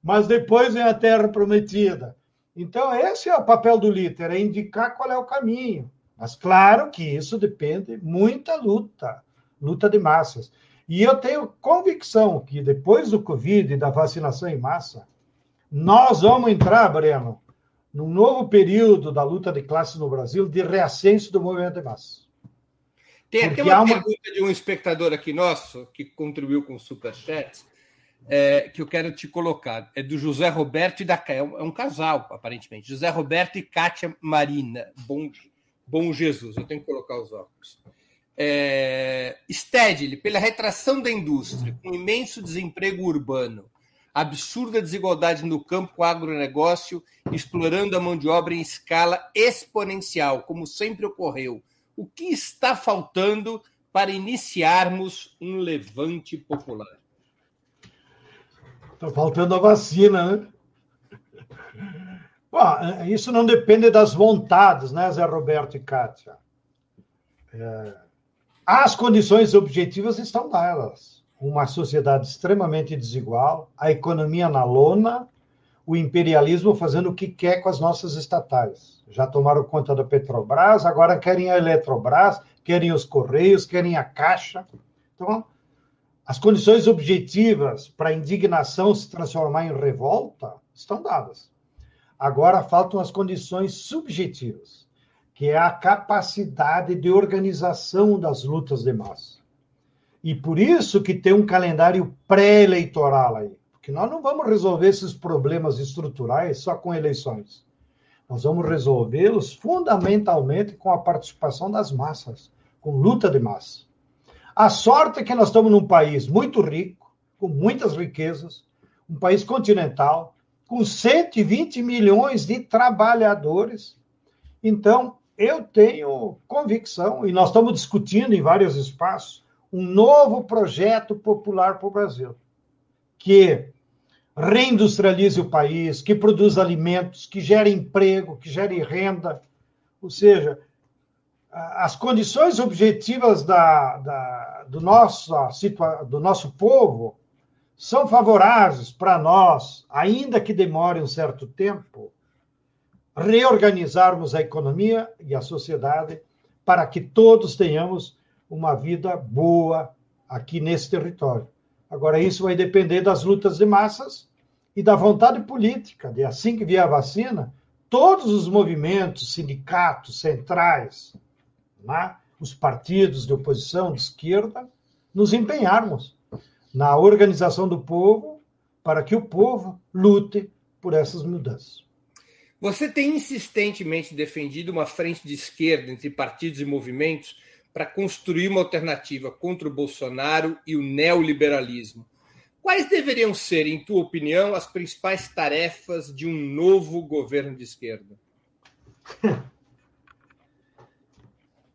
mas depois vem a terra prometida. Então, esse é o papel do líder, é indicar qual é o caminho. Mas claro que isso depende muita luta, luta de massas. E eu tenho convicção que depois do Covid e da vacinação em massa, nós vamos entrar, Breno, num novo período da luta de classe no Brasil de reascenso do movimento de massa. Tem até uma, uma, pergunta de um espectador aqui nosso, que contribuiu com o Superchat, é, que eu quero te colocar. É do José Roberto e da é um, é um casal, aparentemente. José Roberto e Kátia Marina. Bom. Bom Jesus, eu tenho que colocar os óculos. É, Stedley, pela retração da indústria, com imenso desemprego urbano, absurda desigualdade no campo agronegócio, explorando a mão de obra em escala exponencial, como sempre ocorreu. O que está faltando para iniciarmos um levante popular? Está faltando a vacina, né? Bom, isso não depende das vontades, né, Zé Roberto e Kátia? É, as condições objetivas estão dadas. Uma sociedade extremamente desigual, a economia na lona, o imperialismo fazendo o que quer com as nossas estatais. Já tomaram conta da Petrobras, agora querem a Eletrobras, querem os Correios, querem a Caixa. Então, as condições objetivas para a indignação se transformar em revolta estão dadas. Agora faltam as condições subjetivas, que é a capacidade de organização das lutas de massa. E por isso que tem um calendário pré-eleitoral aí, porque nós não vamos resolver esses problemas estruturais só com eleições. Nós vamos resolvê-los fundamentalmente com a participação das massas, com luta de massa. A sorte é que nós estamos num país muito rico, com muitas riquezas, um país continental, com 120 milhões de trabalhadores. Então, eu tenho convicção, e nós estamos discutindo em vários espaços, um novo projeto popular para o Brasil, que reindustrialize o país, que produza alimentos, que gere emprego, que gere renda. Ou seja, as condições objetivas da, da, do, nosso, do nosso povo são favoráveis para nós, ainda que demore um certo tempo, reorganizarmos a economia e a sociedade para que todos tenhamos uma vida boa aqui nesse território. Agora, isso vai depender das lutas de massas e da vontade política, de assim que vier a vacina, todos os movimentos, sindicatos, centrais, né, os partidos de oposição, de esquerda, nos empenharmos na organização do povo para que o povo lute por essas mudanças. Você tem insistentemente defendido uma frente de esquerda entre partidos e movimentos para construir uma alternativa contra o Bolsonaro e o neoliberalismo. Quais deveriam ser, em tua opinião, as principais tarefas de um novo governo de esquerda?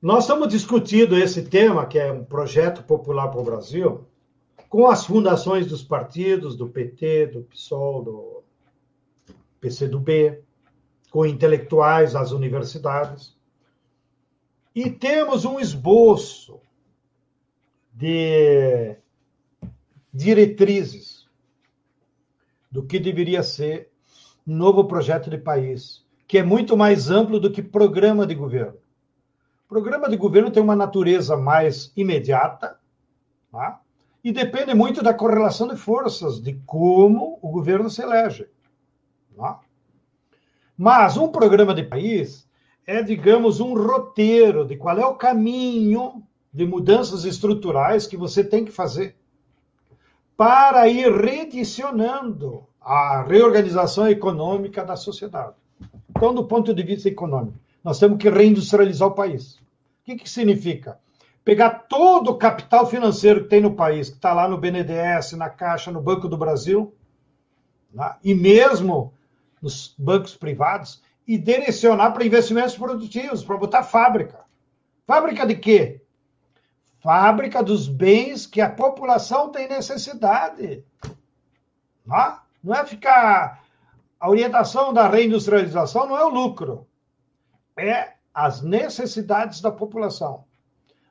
Nós estamos discutindo esse tema, que é um projeto popular para o Brasil, com as fundações dos partidos, do PT, do PSOL, do PCdoB, com intelectuais das universidades. E temos um esboço de diretrizes do que deveria ser um novo projeto de país, que é muito mais amplo do que programa de governo. Programa de governo tem uma natureza mais imediata, tá? e depende muito da correlação de forças, de como o governo se elege. Tá? Mas um programa de país é, digamos, um roteiro de qual é o caminho de mudanças estruturais que você tem que fazer para ir redicionando a reorganização econômica da sociedade. Então, do ponto de vista econômico, nós temos que reindustrializar o país. O que, que significa? pegar todo o capital financeiro que tem no país, que está lá no BNDES, na Caixa, no Banco do Brasil, né? e mesmo nos bancos privados, e direcionar para investimentos produtivos, para botar fábrica. Fábrica de quê? Fábrica dos bens que a população tem necessidade. Não é, não é ficar. A orientação da reindustrialização não é o lucro, é as necessidades da população.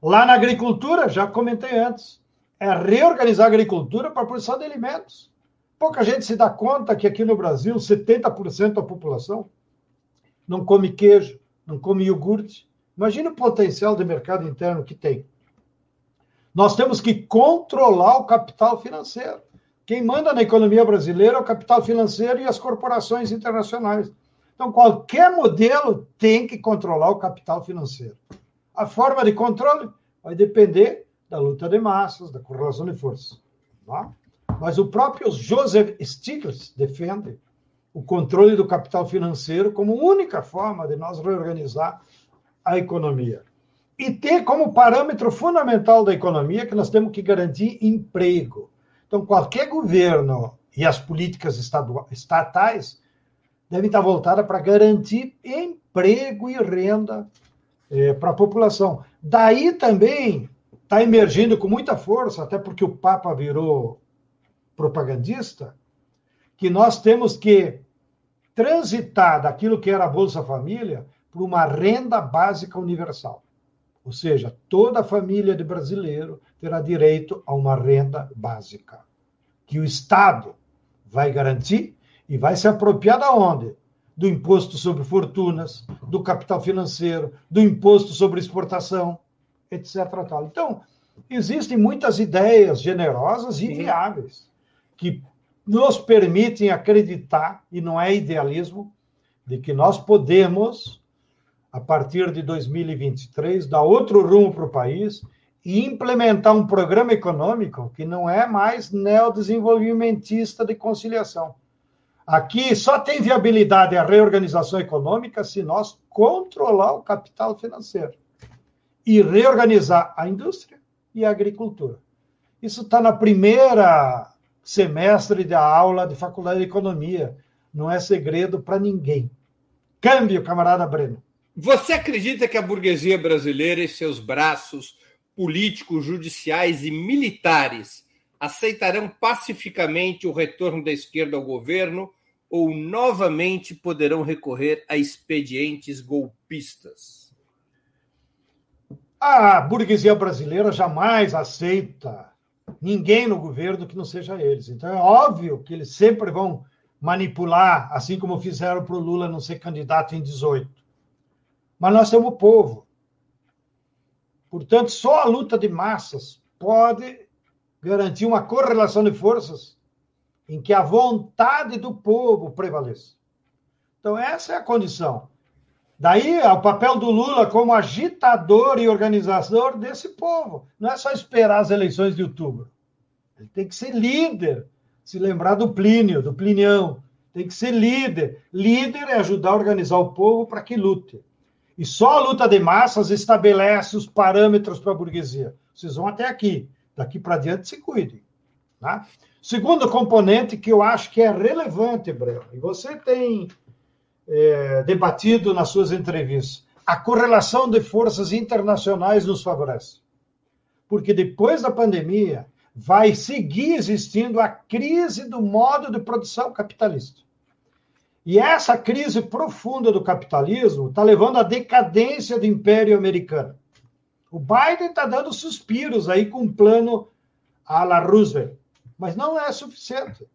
Lá na agricultura, já comentei antes, é reorganizar a agricultura para a produção de alimentos. Pouca gente se dá conta que aqui no Brasil, 70% da população não come queijo, não come iogurte. Imagina o potencial de mercado interno que tem. Nós temos que controlar o capital financeiro. Quem manda na economia brasileira é o capital financeiro e as corporações internacionais. Então, qualquer modelo tem que controlar o capital financeiro. A forma de controle vai depender da luta de massas, da correlação de forças. Tá? Mas o próprio Joseph Stiglitz defende o controle do capital financeiro como única forma de nós reorganizar a economia. E ter como parâmetro fundamental da economia que nós temos que garantir emprego. Então, qualquer governo e as políticas estatais devem estar voltadas para garantir emprego e renda é, para a população. Daí também está emergindo com muita força, até porque o Papa virou propagandista, que nós temos que transitar daquilo que era a Bolsa Família para uma renda básica universal. Ou seja, toda família de brasileiro terá direito a uma renda básica, que o Estado vai garantir e vai se apropriar da onde? Do imposto sobre fortunas, do capital financeiro, do imposto sobre exportação, etc. Tal. Então, existem muitas ideias generosas e viáveis que nos permitem acreditar, e não é idealismo, de que nós podemos, a partir de 2023, dar outro rumo para o país e implementar um programa econômico que não é mais neodesenvolvimentista de conciliação. Aqui só tem viabilidade a reorganização econômica se nós controlar o capital financeiro e reorganizar a indústria e a agricultura. Isso está na primeira semestre da aula de faculdade de economia. Não é segredo para ninguém. Câmbio, camarada Breno. Você acredita que a burguesia brasileira e seus braços políticos, judiciais e militares aceitarão pacificamente o retorno da esquerda ao governo ou novamente poderão recorrer a expedientes golpistas? A burguesia brasileira jamais aceita ninguém no governo que não seja eles. Então é óbvio que eles sempre vão manipular, assim como fizeram para o Lula não ser candidato em 18. Mas nós temos o povo. Portanto, só a luta de massas pode garantir uma correlação de forças em que a vontade do povo prevaleça. Então, essa é a condição. Daí é o papel do Lula como agitador e organizador desse povo. Não é só esperar as eleições de outubro. Ele tem que ser líder. Se lembrar do Plínio, do Plinião. Tem que ser líder. Líder é ajudar a organizar o povo para que lute. E só a luta de massas estabelece os parâmetros para a burguesia. Vocês vão até aqui. Daqui para diante se cuidem. Tá? Segundo componente que eu acho que é relevante, Breno, e você tem é, debatido nas suas entrevistas, a correlação de forças internacionais nos favorece. Porque depois da pandemia, vai seguir existindo a crise do modo de produção capitalista. E essa crise profunda do capitalismo está levando à decadência do Império Americano. O Biden está dando suspiros aí com um plano à la Roosevelt, mas não é suficiente.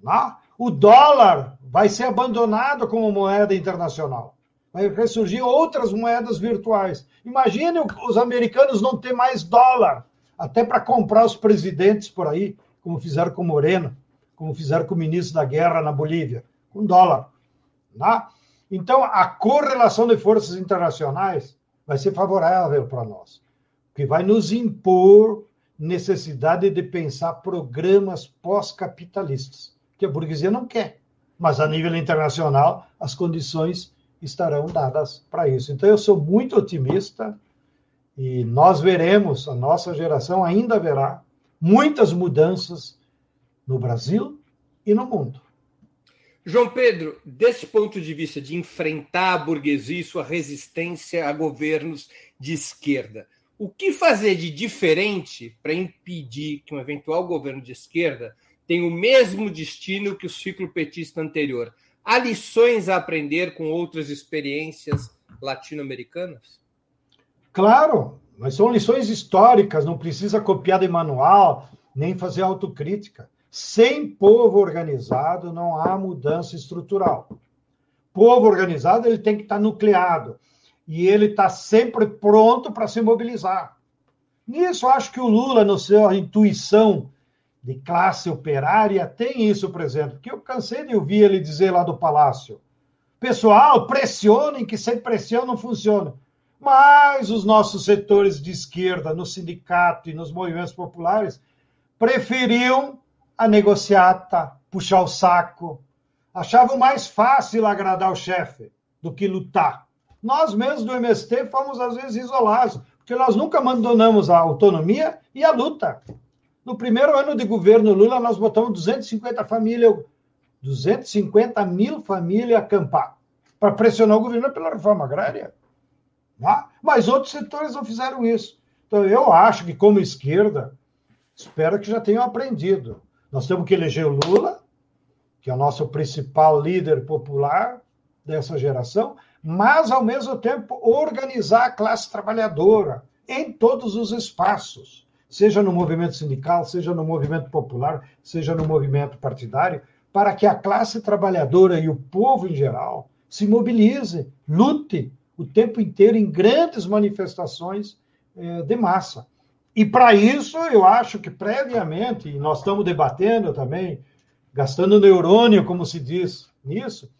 Não? O dólar vai ser abandonado como moeda internacional. Vai ressurgir outras moedas virtuais. Imagine os americanos não ter mais dólar, até para comprar os presidentes por aí, como fizeram com Moreno, como fizeram com o ministro da Guerra na Bolívia com dólar. Tá? Então, a correlação de forças internacionais vai ser favorável para nós, que vai nos impor necessidade de pensar programas pós-capitalistas, que a burguesia não quer. Mas, a nível internacional, as condições estarão dadas para isso. Então, eu sou muito otimista e nós veremos, a nossa geração ainda verá, muitas mudanças no Brasil e no mundo. João Pedro, desse ponto de vista de enfrentar a burguesia e sua resistência a governos de esquerda, o que fazer de diferente para impedir que um eventual governo de esquerda tenha o mesmo destino que o ciclo petista anterior? Há lições a aprender com outras experiências latino-americanas? Claro, mas são lições históricas, não precisa copiar de manual, nem fazer autocrítica. Sem povo organizado não há mudança estrutural. Povo organizado ele tem que estar nucleado e ele está sempre pronto para se mobilizar. Nisso, acho que o Lula, na sua intuição de classe operária, tem isso presente, porque eu cansei de ouvir ele dizer lá do Palácio: pessoal, pressionem, que sem pressão não funciona. Mas os nossos setores de esquerda, no sindicato e nos movimentos populares, preferiam a negociata, puxar o saco. Achavam mais fácil agradar o chefe do que lutar. Nós mesmos do MST fomos, às vezes, isolados, porque nós nunca abandonamos a autonomia e a luta. No primeiro ano de governo Lula, nós botamos 250 famílias, 250 mil famílias acampar para pressionar o governo pela reforma agrária. Mas outros setores não fizeram isso. Então, eu acho que, como esquerda, espero que já tenham aprendido. Nós temos que eleger o Lula, que é o nosso principal líder popular dessa geração, mas, ao mesmo tempo, organizar a classe trabalhadora em todos os espaços, seja no movimento sindical, seja no movimento popular, seja no movimento partidário, para que a classe trabalhadora e o povo em geral se mobilize, lute o tempo inteiro em grandes manifestações eh, de massa. E para isso, eu acho que previamente, nós estamos debatendo também, gastando neurônio, como se diz nisso,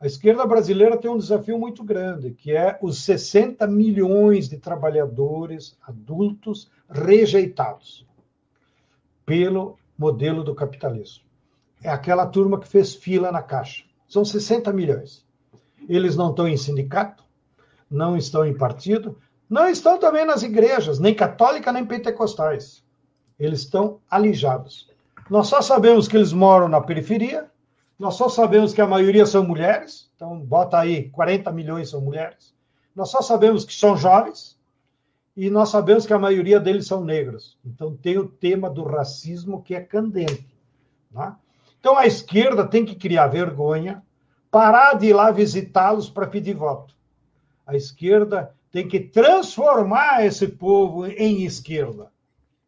a esquerda brasileira tem um desafio muito grande, que é os 60 milhões de trabalhadores adultos rejeitados pelo modelo do capitalismo. É aquela turma que fez fila na caixa. São 60 milhões. Eles não estão em sindicato, não estão em partido, não estão também nas igrejas, nem católica nem pentecostais. Eles estão alijados. Nós só sabemos que eles moram na periferia, nós só sabemos que a maioria são mulheres, então bota aí 40 milhões são mulheres. Nós só sabemos que são jovens e nós sabemos que a maioria deles são negros. Então tem o tema do racismo que é candente. Tá? Então a esquerda tem que criar vergonha, parar de ir lá visitá-los para pedir voto. A esquerda tem que transformar esse povo em esquerda.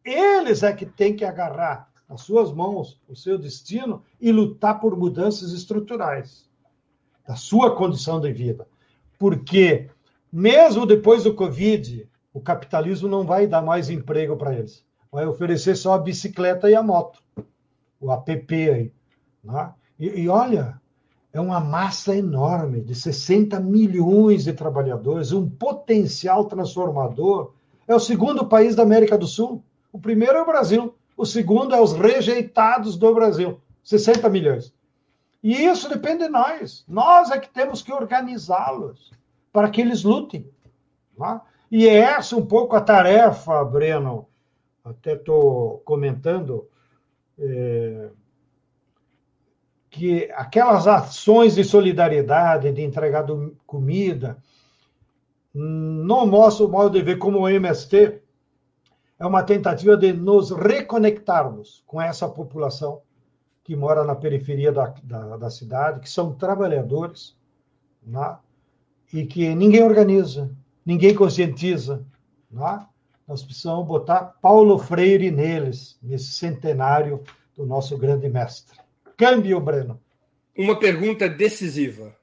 Eles é que têm que agarrar nas suas mãos o seu destino e lutar por mudanças estruturais da sua condição de vida. Porque, mesmo depois do Covid, o capitalismo não vai dar mais emprego para eles. Vai oferecer só a bicicleta e a moto, o app aí. Né? E, e olha, é uma massa enorme de 60 milhões de trabalhadores, um potencial transformador. É o segundo país da América do Sul. O primeiro é o Brasil. O segundo é os rejeitados do Brasil, 60 milhões. E isso depende de nós. Nós é que temos que organizá-los para que eles lutem. Tá? E é essa um pouco a tarefa, Breno, até estou comentando, é, que aquelas ações de solidariedade, de entregar comida, no nosso modo de ver como o MST, é uma tentativa de nos reconectarmos com essa população que mora na periferia da, da, da cidade, que são trabalhadores, né? e que ninguém organiza, ninguém conscientiza. Né? Nós precisamos botar Paulo Freire neles, nesse centenário do nosso grande mestre. Câmbio, Breno. Uma pergunta decisiva,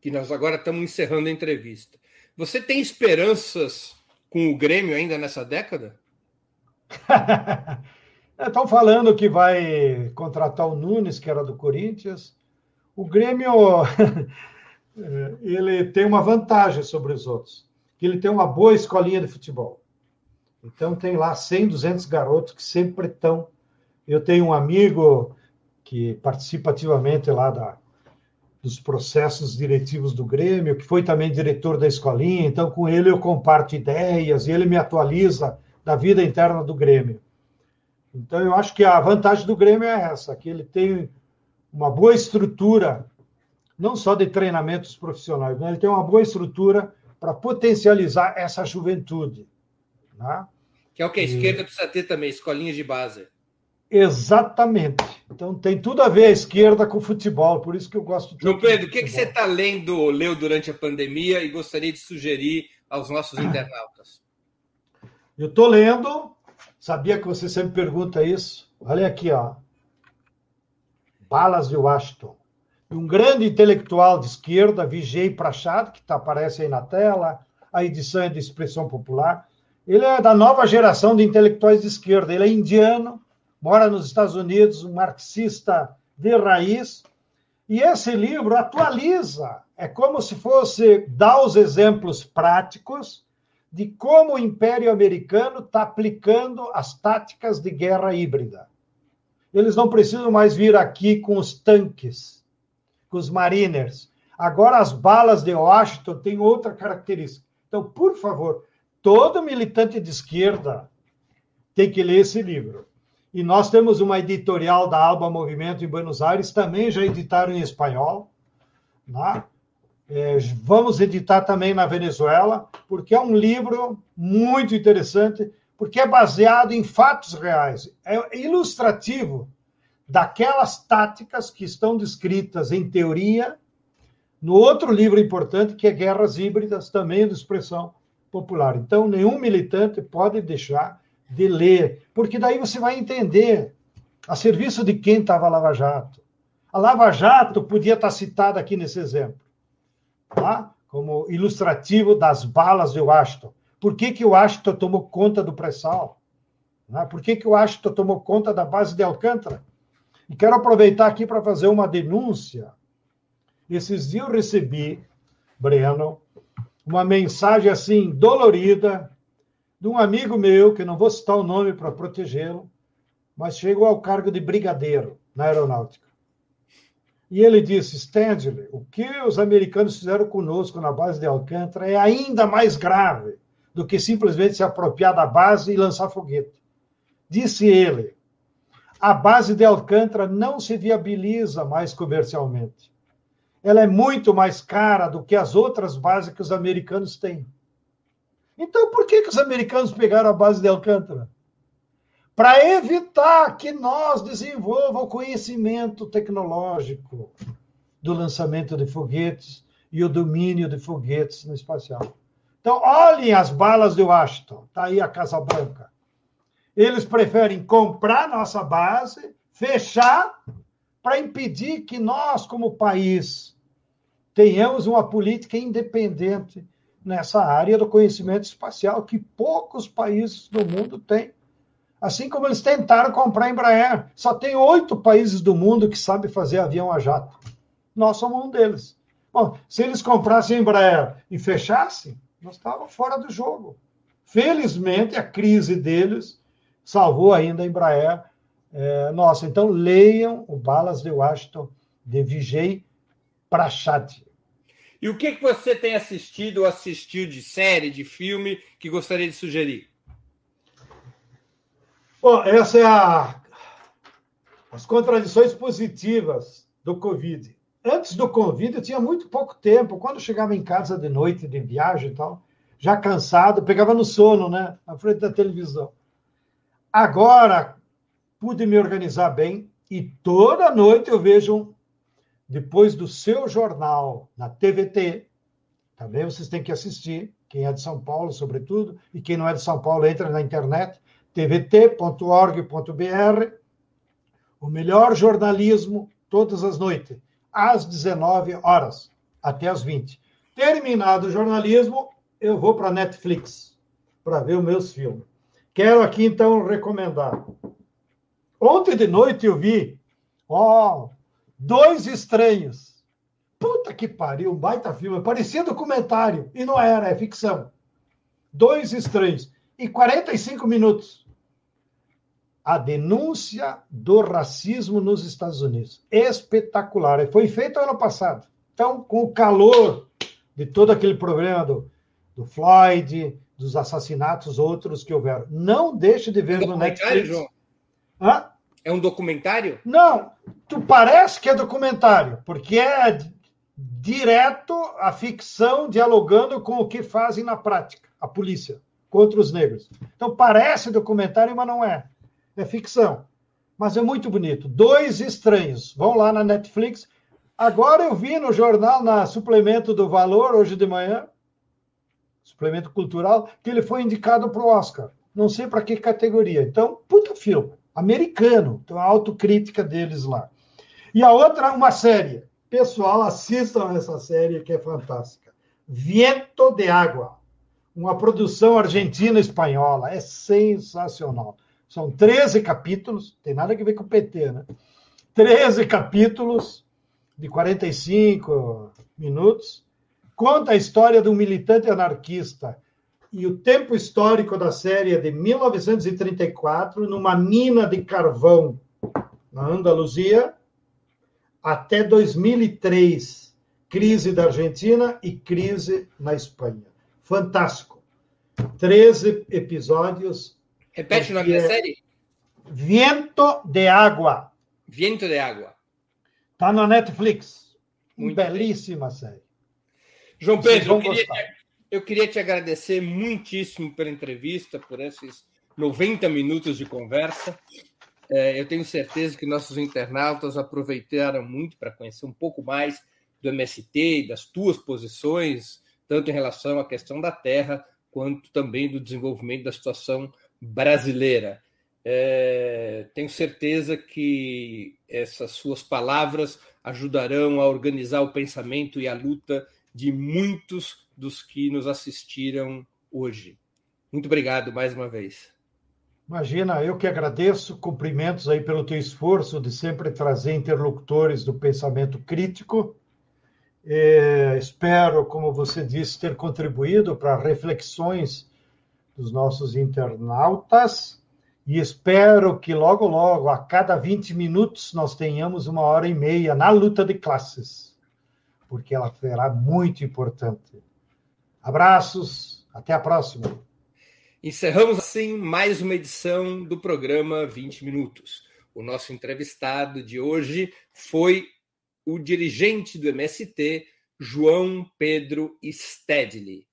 que nós agora estamos encerrando a entrevista. Você tem esperanças com o Grêmio ainda nessa década? Estão falando que vai contratar o Nunes, que era do Corinthians. O Grêmio ele tem uma vantagem sobre os outros, que ele tem uma boa escolinha de futebol. Então tem lá 100, 200 garotos que sempre estão. Eu tenho um amigo que participa ativamente lá da, dos processos diretivos do Grêmio, que foi também diretor da escolinha, então com ele eu comparto ideias e ele me atualiza da vida interna do Grêmio. Então, eu acho que a vantagem do Grêmio é essa, que ele tem uma boa estrutura, não só de treinamentos profissionais, mas ele tem uma boa estrutura para potencializar essa juventude. Né? Que é o que a esquerda precisa ter também, escolinhas de base. Exatamente. Então tem tudo a ver a esquerda com o futebol, por isso que eu gosto de. João Pedro, o que, que você está lendo, leu durante a pandemia e gostaria de sugerir aos nossos internautas? Eu estou lendo, sabia que você sempre pergunta isso. Olha aqui, ó. Balas de Washington. Um grande intelectual de esquerda, Vijay Prachad, que tá, aparece aí na tela, a edição é de expressão popular. Ele é da nova geração de intelectuais de esquerda. Ele é indiano, mora nos Estados Unidos, um marxista de raiz. E esse livro atualiza, é como se fosse dar os exemplos práticos de como o Império Americano está aplicando as táticas de guerra híbrida. Eles não precisam mais vir aqui com os tanques, com os mariners. Agora as balas de Washington têm outra característica. Então, por favor, todo militante de esquerda tem que ler esse livro. E nós temos uma editorial da Alba Movimento em Buenos Aires, também já editaram em espanhol. Né? É, vamos editar também na Venezuela, porque é um livro muito interessante, porque é baseado em fatos reais. É ilustrativo daquelas táticas que estão descritas em teoria no outro livro importante, que é Guerras Híbridas, também de expressão popular. Então, nenhum militante pode deixar de ler, porque daí você vai entender a serviço de quem estava a Lava Jato. A Lava Jato podia estar citada aqui nesse exemplo, tá? como ilustrativo das balas de Washington. Por que, que o Washington tomou conta do pré-sal? Né? Por que, que o Washington tomou conta da base de Alcântara? E quero aproveitar aqui para fazer uma denúncia. Esses dias eu recebi, Breno, uma mensagem assim, dolorida, de um amigo meu, que não vou citar o nome para protegê-lo, mas chegou ao cargo de brigadeiro na aeronáutica. E ele disse: Stanley, o que os americanos fizeram conosco na base de Alcântara é ainda mais grave do que simplesmente se apropriar da base e lançar foguete. Disse ele: a base de Alcântara não se viabiliza mais comercialmente. Ela é muito mais cara do que as outras bases que os americanos têm. Então, por que, que os americanos pegaram a base de Alcântara? para evitar que nós desenvolva o conhecimento tecnológico do lançamento de foguetes e o domínio de foguetes no espacial. Então, olhem as balas de Washington, está aí a Casa Branca. Eles preferem comprar nossa base, fechar, para impedir que nós, como país, tenhamos uma política independente nessa área do conhecimento espacial, que poucos países do mundo têm. Assim como eles tentaram comprar a Embraer. Só tem oito países do mundo que sabem fazer avião a jato. Nós somos um deles. Bom, se eles comprassem a Embraer e fechassem, nós estávamos fora do jogo. Felizmente, a crise deles salvou ainda a Embraer. É, nossa, então leiam o Balas de Washington, de Vijay Prachad. E o que, que você tem assistido ou assistiu de série, de filme, que gostaria de sugerir? Bom, essa é a as contradições positivas do Covid. Antes do Covid, eu tinha muito pouco tempo. Quando chegava em casa de noite, de viagem e tal, já cansado, pegava no sono, né? Na frente da televisão. Agora, pude me organizar bem e toda noite eu vejo, depois do seu jornal na TVT, também vocês têm que assistir, quem é de São Paulo, sobretudo, e quem não é de São Paulo, entra na internet, tvt.org.br, o melhor jornalismo todas as noites, às 19 horas, até às 20. Terminado o jornalismo, eu vou para Netflix para ver os meus filmes. Quero aqui, então, recomendar. Ontem de noite eu vi, ó, Dois Estranhos. Puta que pariu, um baita filme. Parecia documentário, e não era, é ficção. Dois Estranhos. E 45 minutos a denúncia do racismo nos Estados Unidos. Espetacular. Foi feito ano passado. Então, com o calor de todo aquele problema do, do Floyd, dos assassinatos outros que houveram. Não deixe de ver no Netflix. João? Hã? É um documentário? Não, tu parece que é documentário, porque é direto a ficção dialogando com o que fazem na prática, a polícia, contra os negros. Então parece documentário, mas não é é ficção. Mas é muito bonito. Dois Estranhos. Vão lá na Netflix. Agora eu vi no jornal, na suplemento do Valor, hoje de manhã, suplemento cultural, que ele foi indicado para o Oscar. Não sei para que categoria. Então, puta filme. Americano. Então, a autocrítica deles lá. E a outra, uma série. Pessoal, assistam essa série que é fantástica. Viento de Água. Uma produção argentina-espanhola. É sensacional. São 13 capítulos, tem nada a ver com o PT, né? 13 capítulos de 45 minutos. Conta a história de um militante anarquista. E o tempo histórico da série é de 1934, numa mina de carvão na Andaluzia, até 2003, crise da Argentina e crise na Espanha. Fantástico. 13 episódios Repete o nome da série? Viento de Água. Viento de Água. Tá na Netflix. Muito Belíssima bem. série. João Pedro, eu queria, eu queria, te, agradecer muitíssimo pela entrevista, por esses 90 minutos de conversa. É, eu tenho certeza que nossos internautas aproveitaram muito para conhecer um pouco mais do MST e das tuas posições, tanto em relação à questão da terra, quanto também do desenvolvimento da situação brasileira. É, tenho certeza que essas suas palavras ajudarão a organizar o pensamento e a luta de muitos dos que nos assistiram hoje. Muito obrigado mais uma vez. Imagina, eu que agradeço, cumprimentos aí pelo teu esforço de sempre trazer interlocutores do pensamento crítico. É, espero, como você disse, ter contribuído para reflexões dos nossos internautas e espero que logo, logo, a cada 20 minutos, nós tenhamos uma hora e meia na luta de classes, porque ela será muito importante. Abraços, até a próxima. Encerramos assim mais uma edição do programa 20 Minutos. O nosso entrevistado de hoje foi o dirigente do MST, João Pedro Stedley.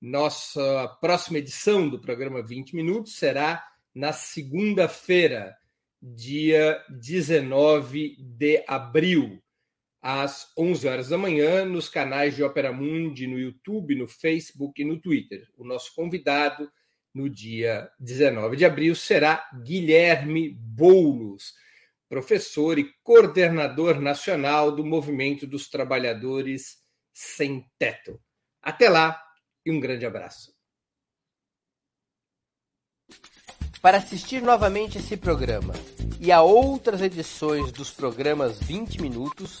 Nossa próxima edição do programa 20 Minutos será na segunda-feira, dia 19 de abril, às 11 horas da manhã, nos canais de Opera Mundi, no YouTube, no Facebook e no Twitter. O nosso convidado no dia 19 de abril será Guilherme Boulos, professor e coordenador nacional do Movimento dos Trabalhadores Sem Teto. Até lá e um grande abraço. Para assistir novamente esse programa e a outras edições dos programas 20 Minutos,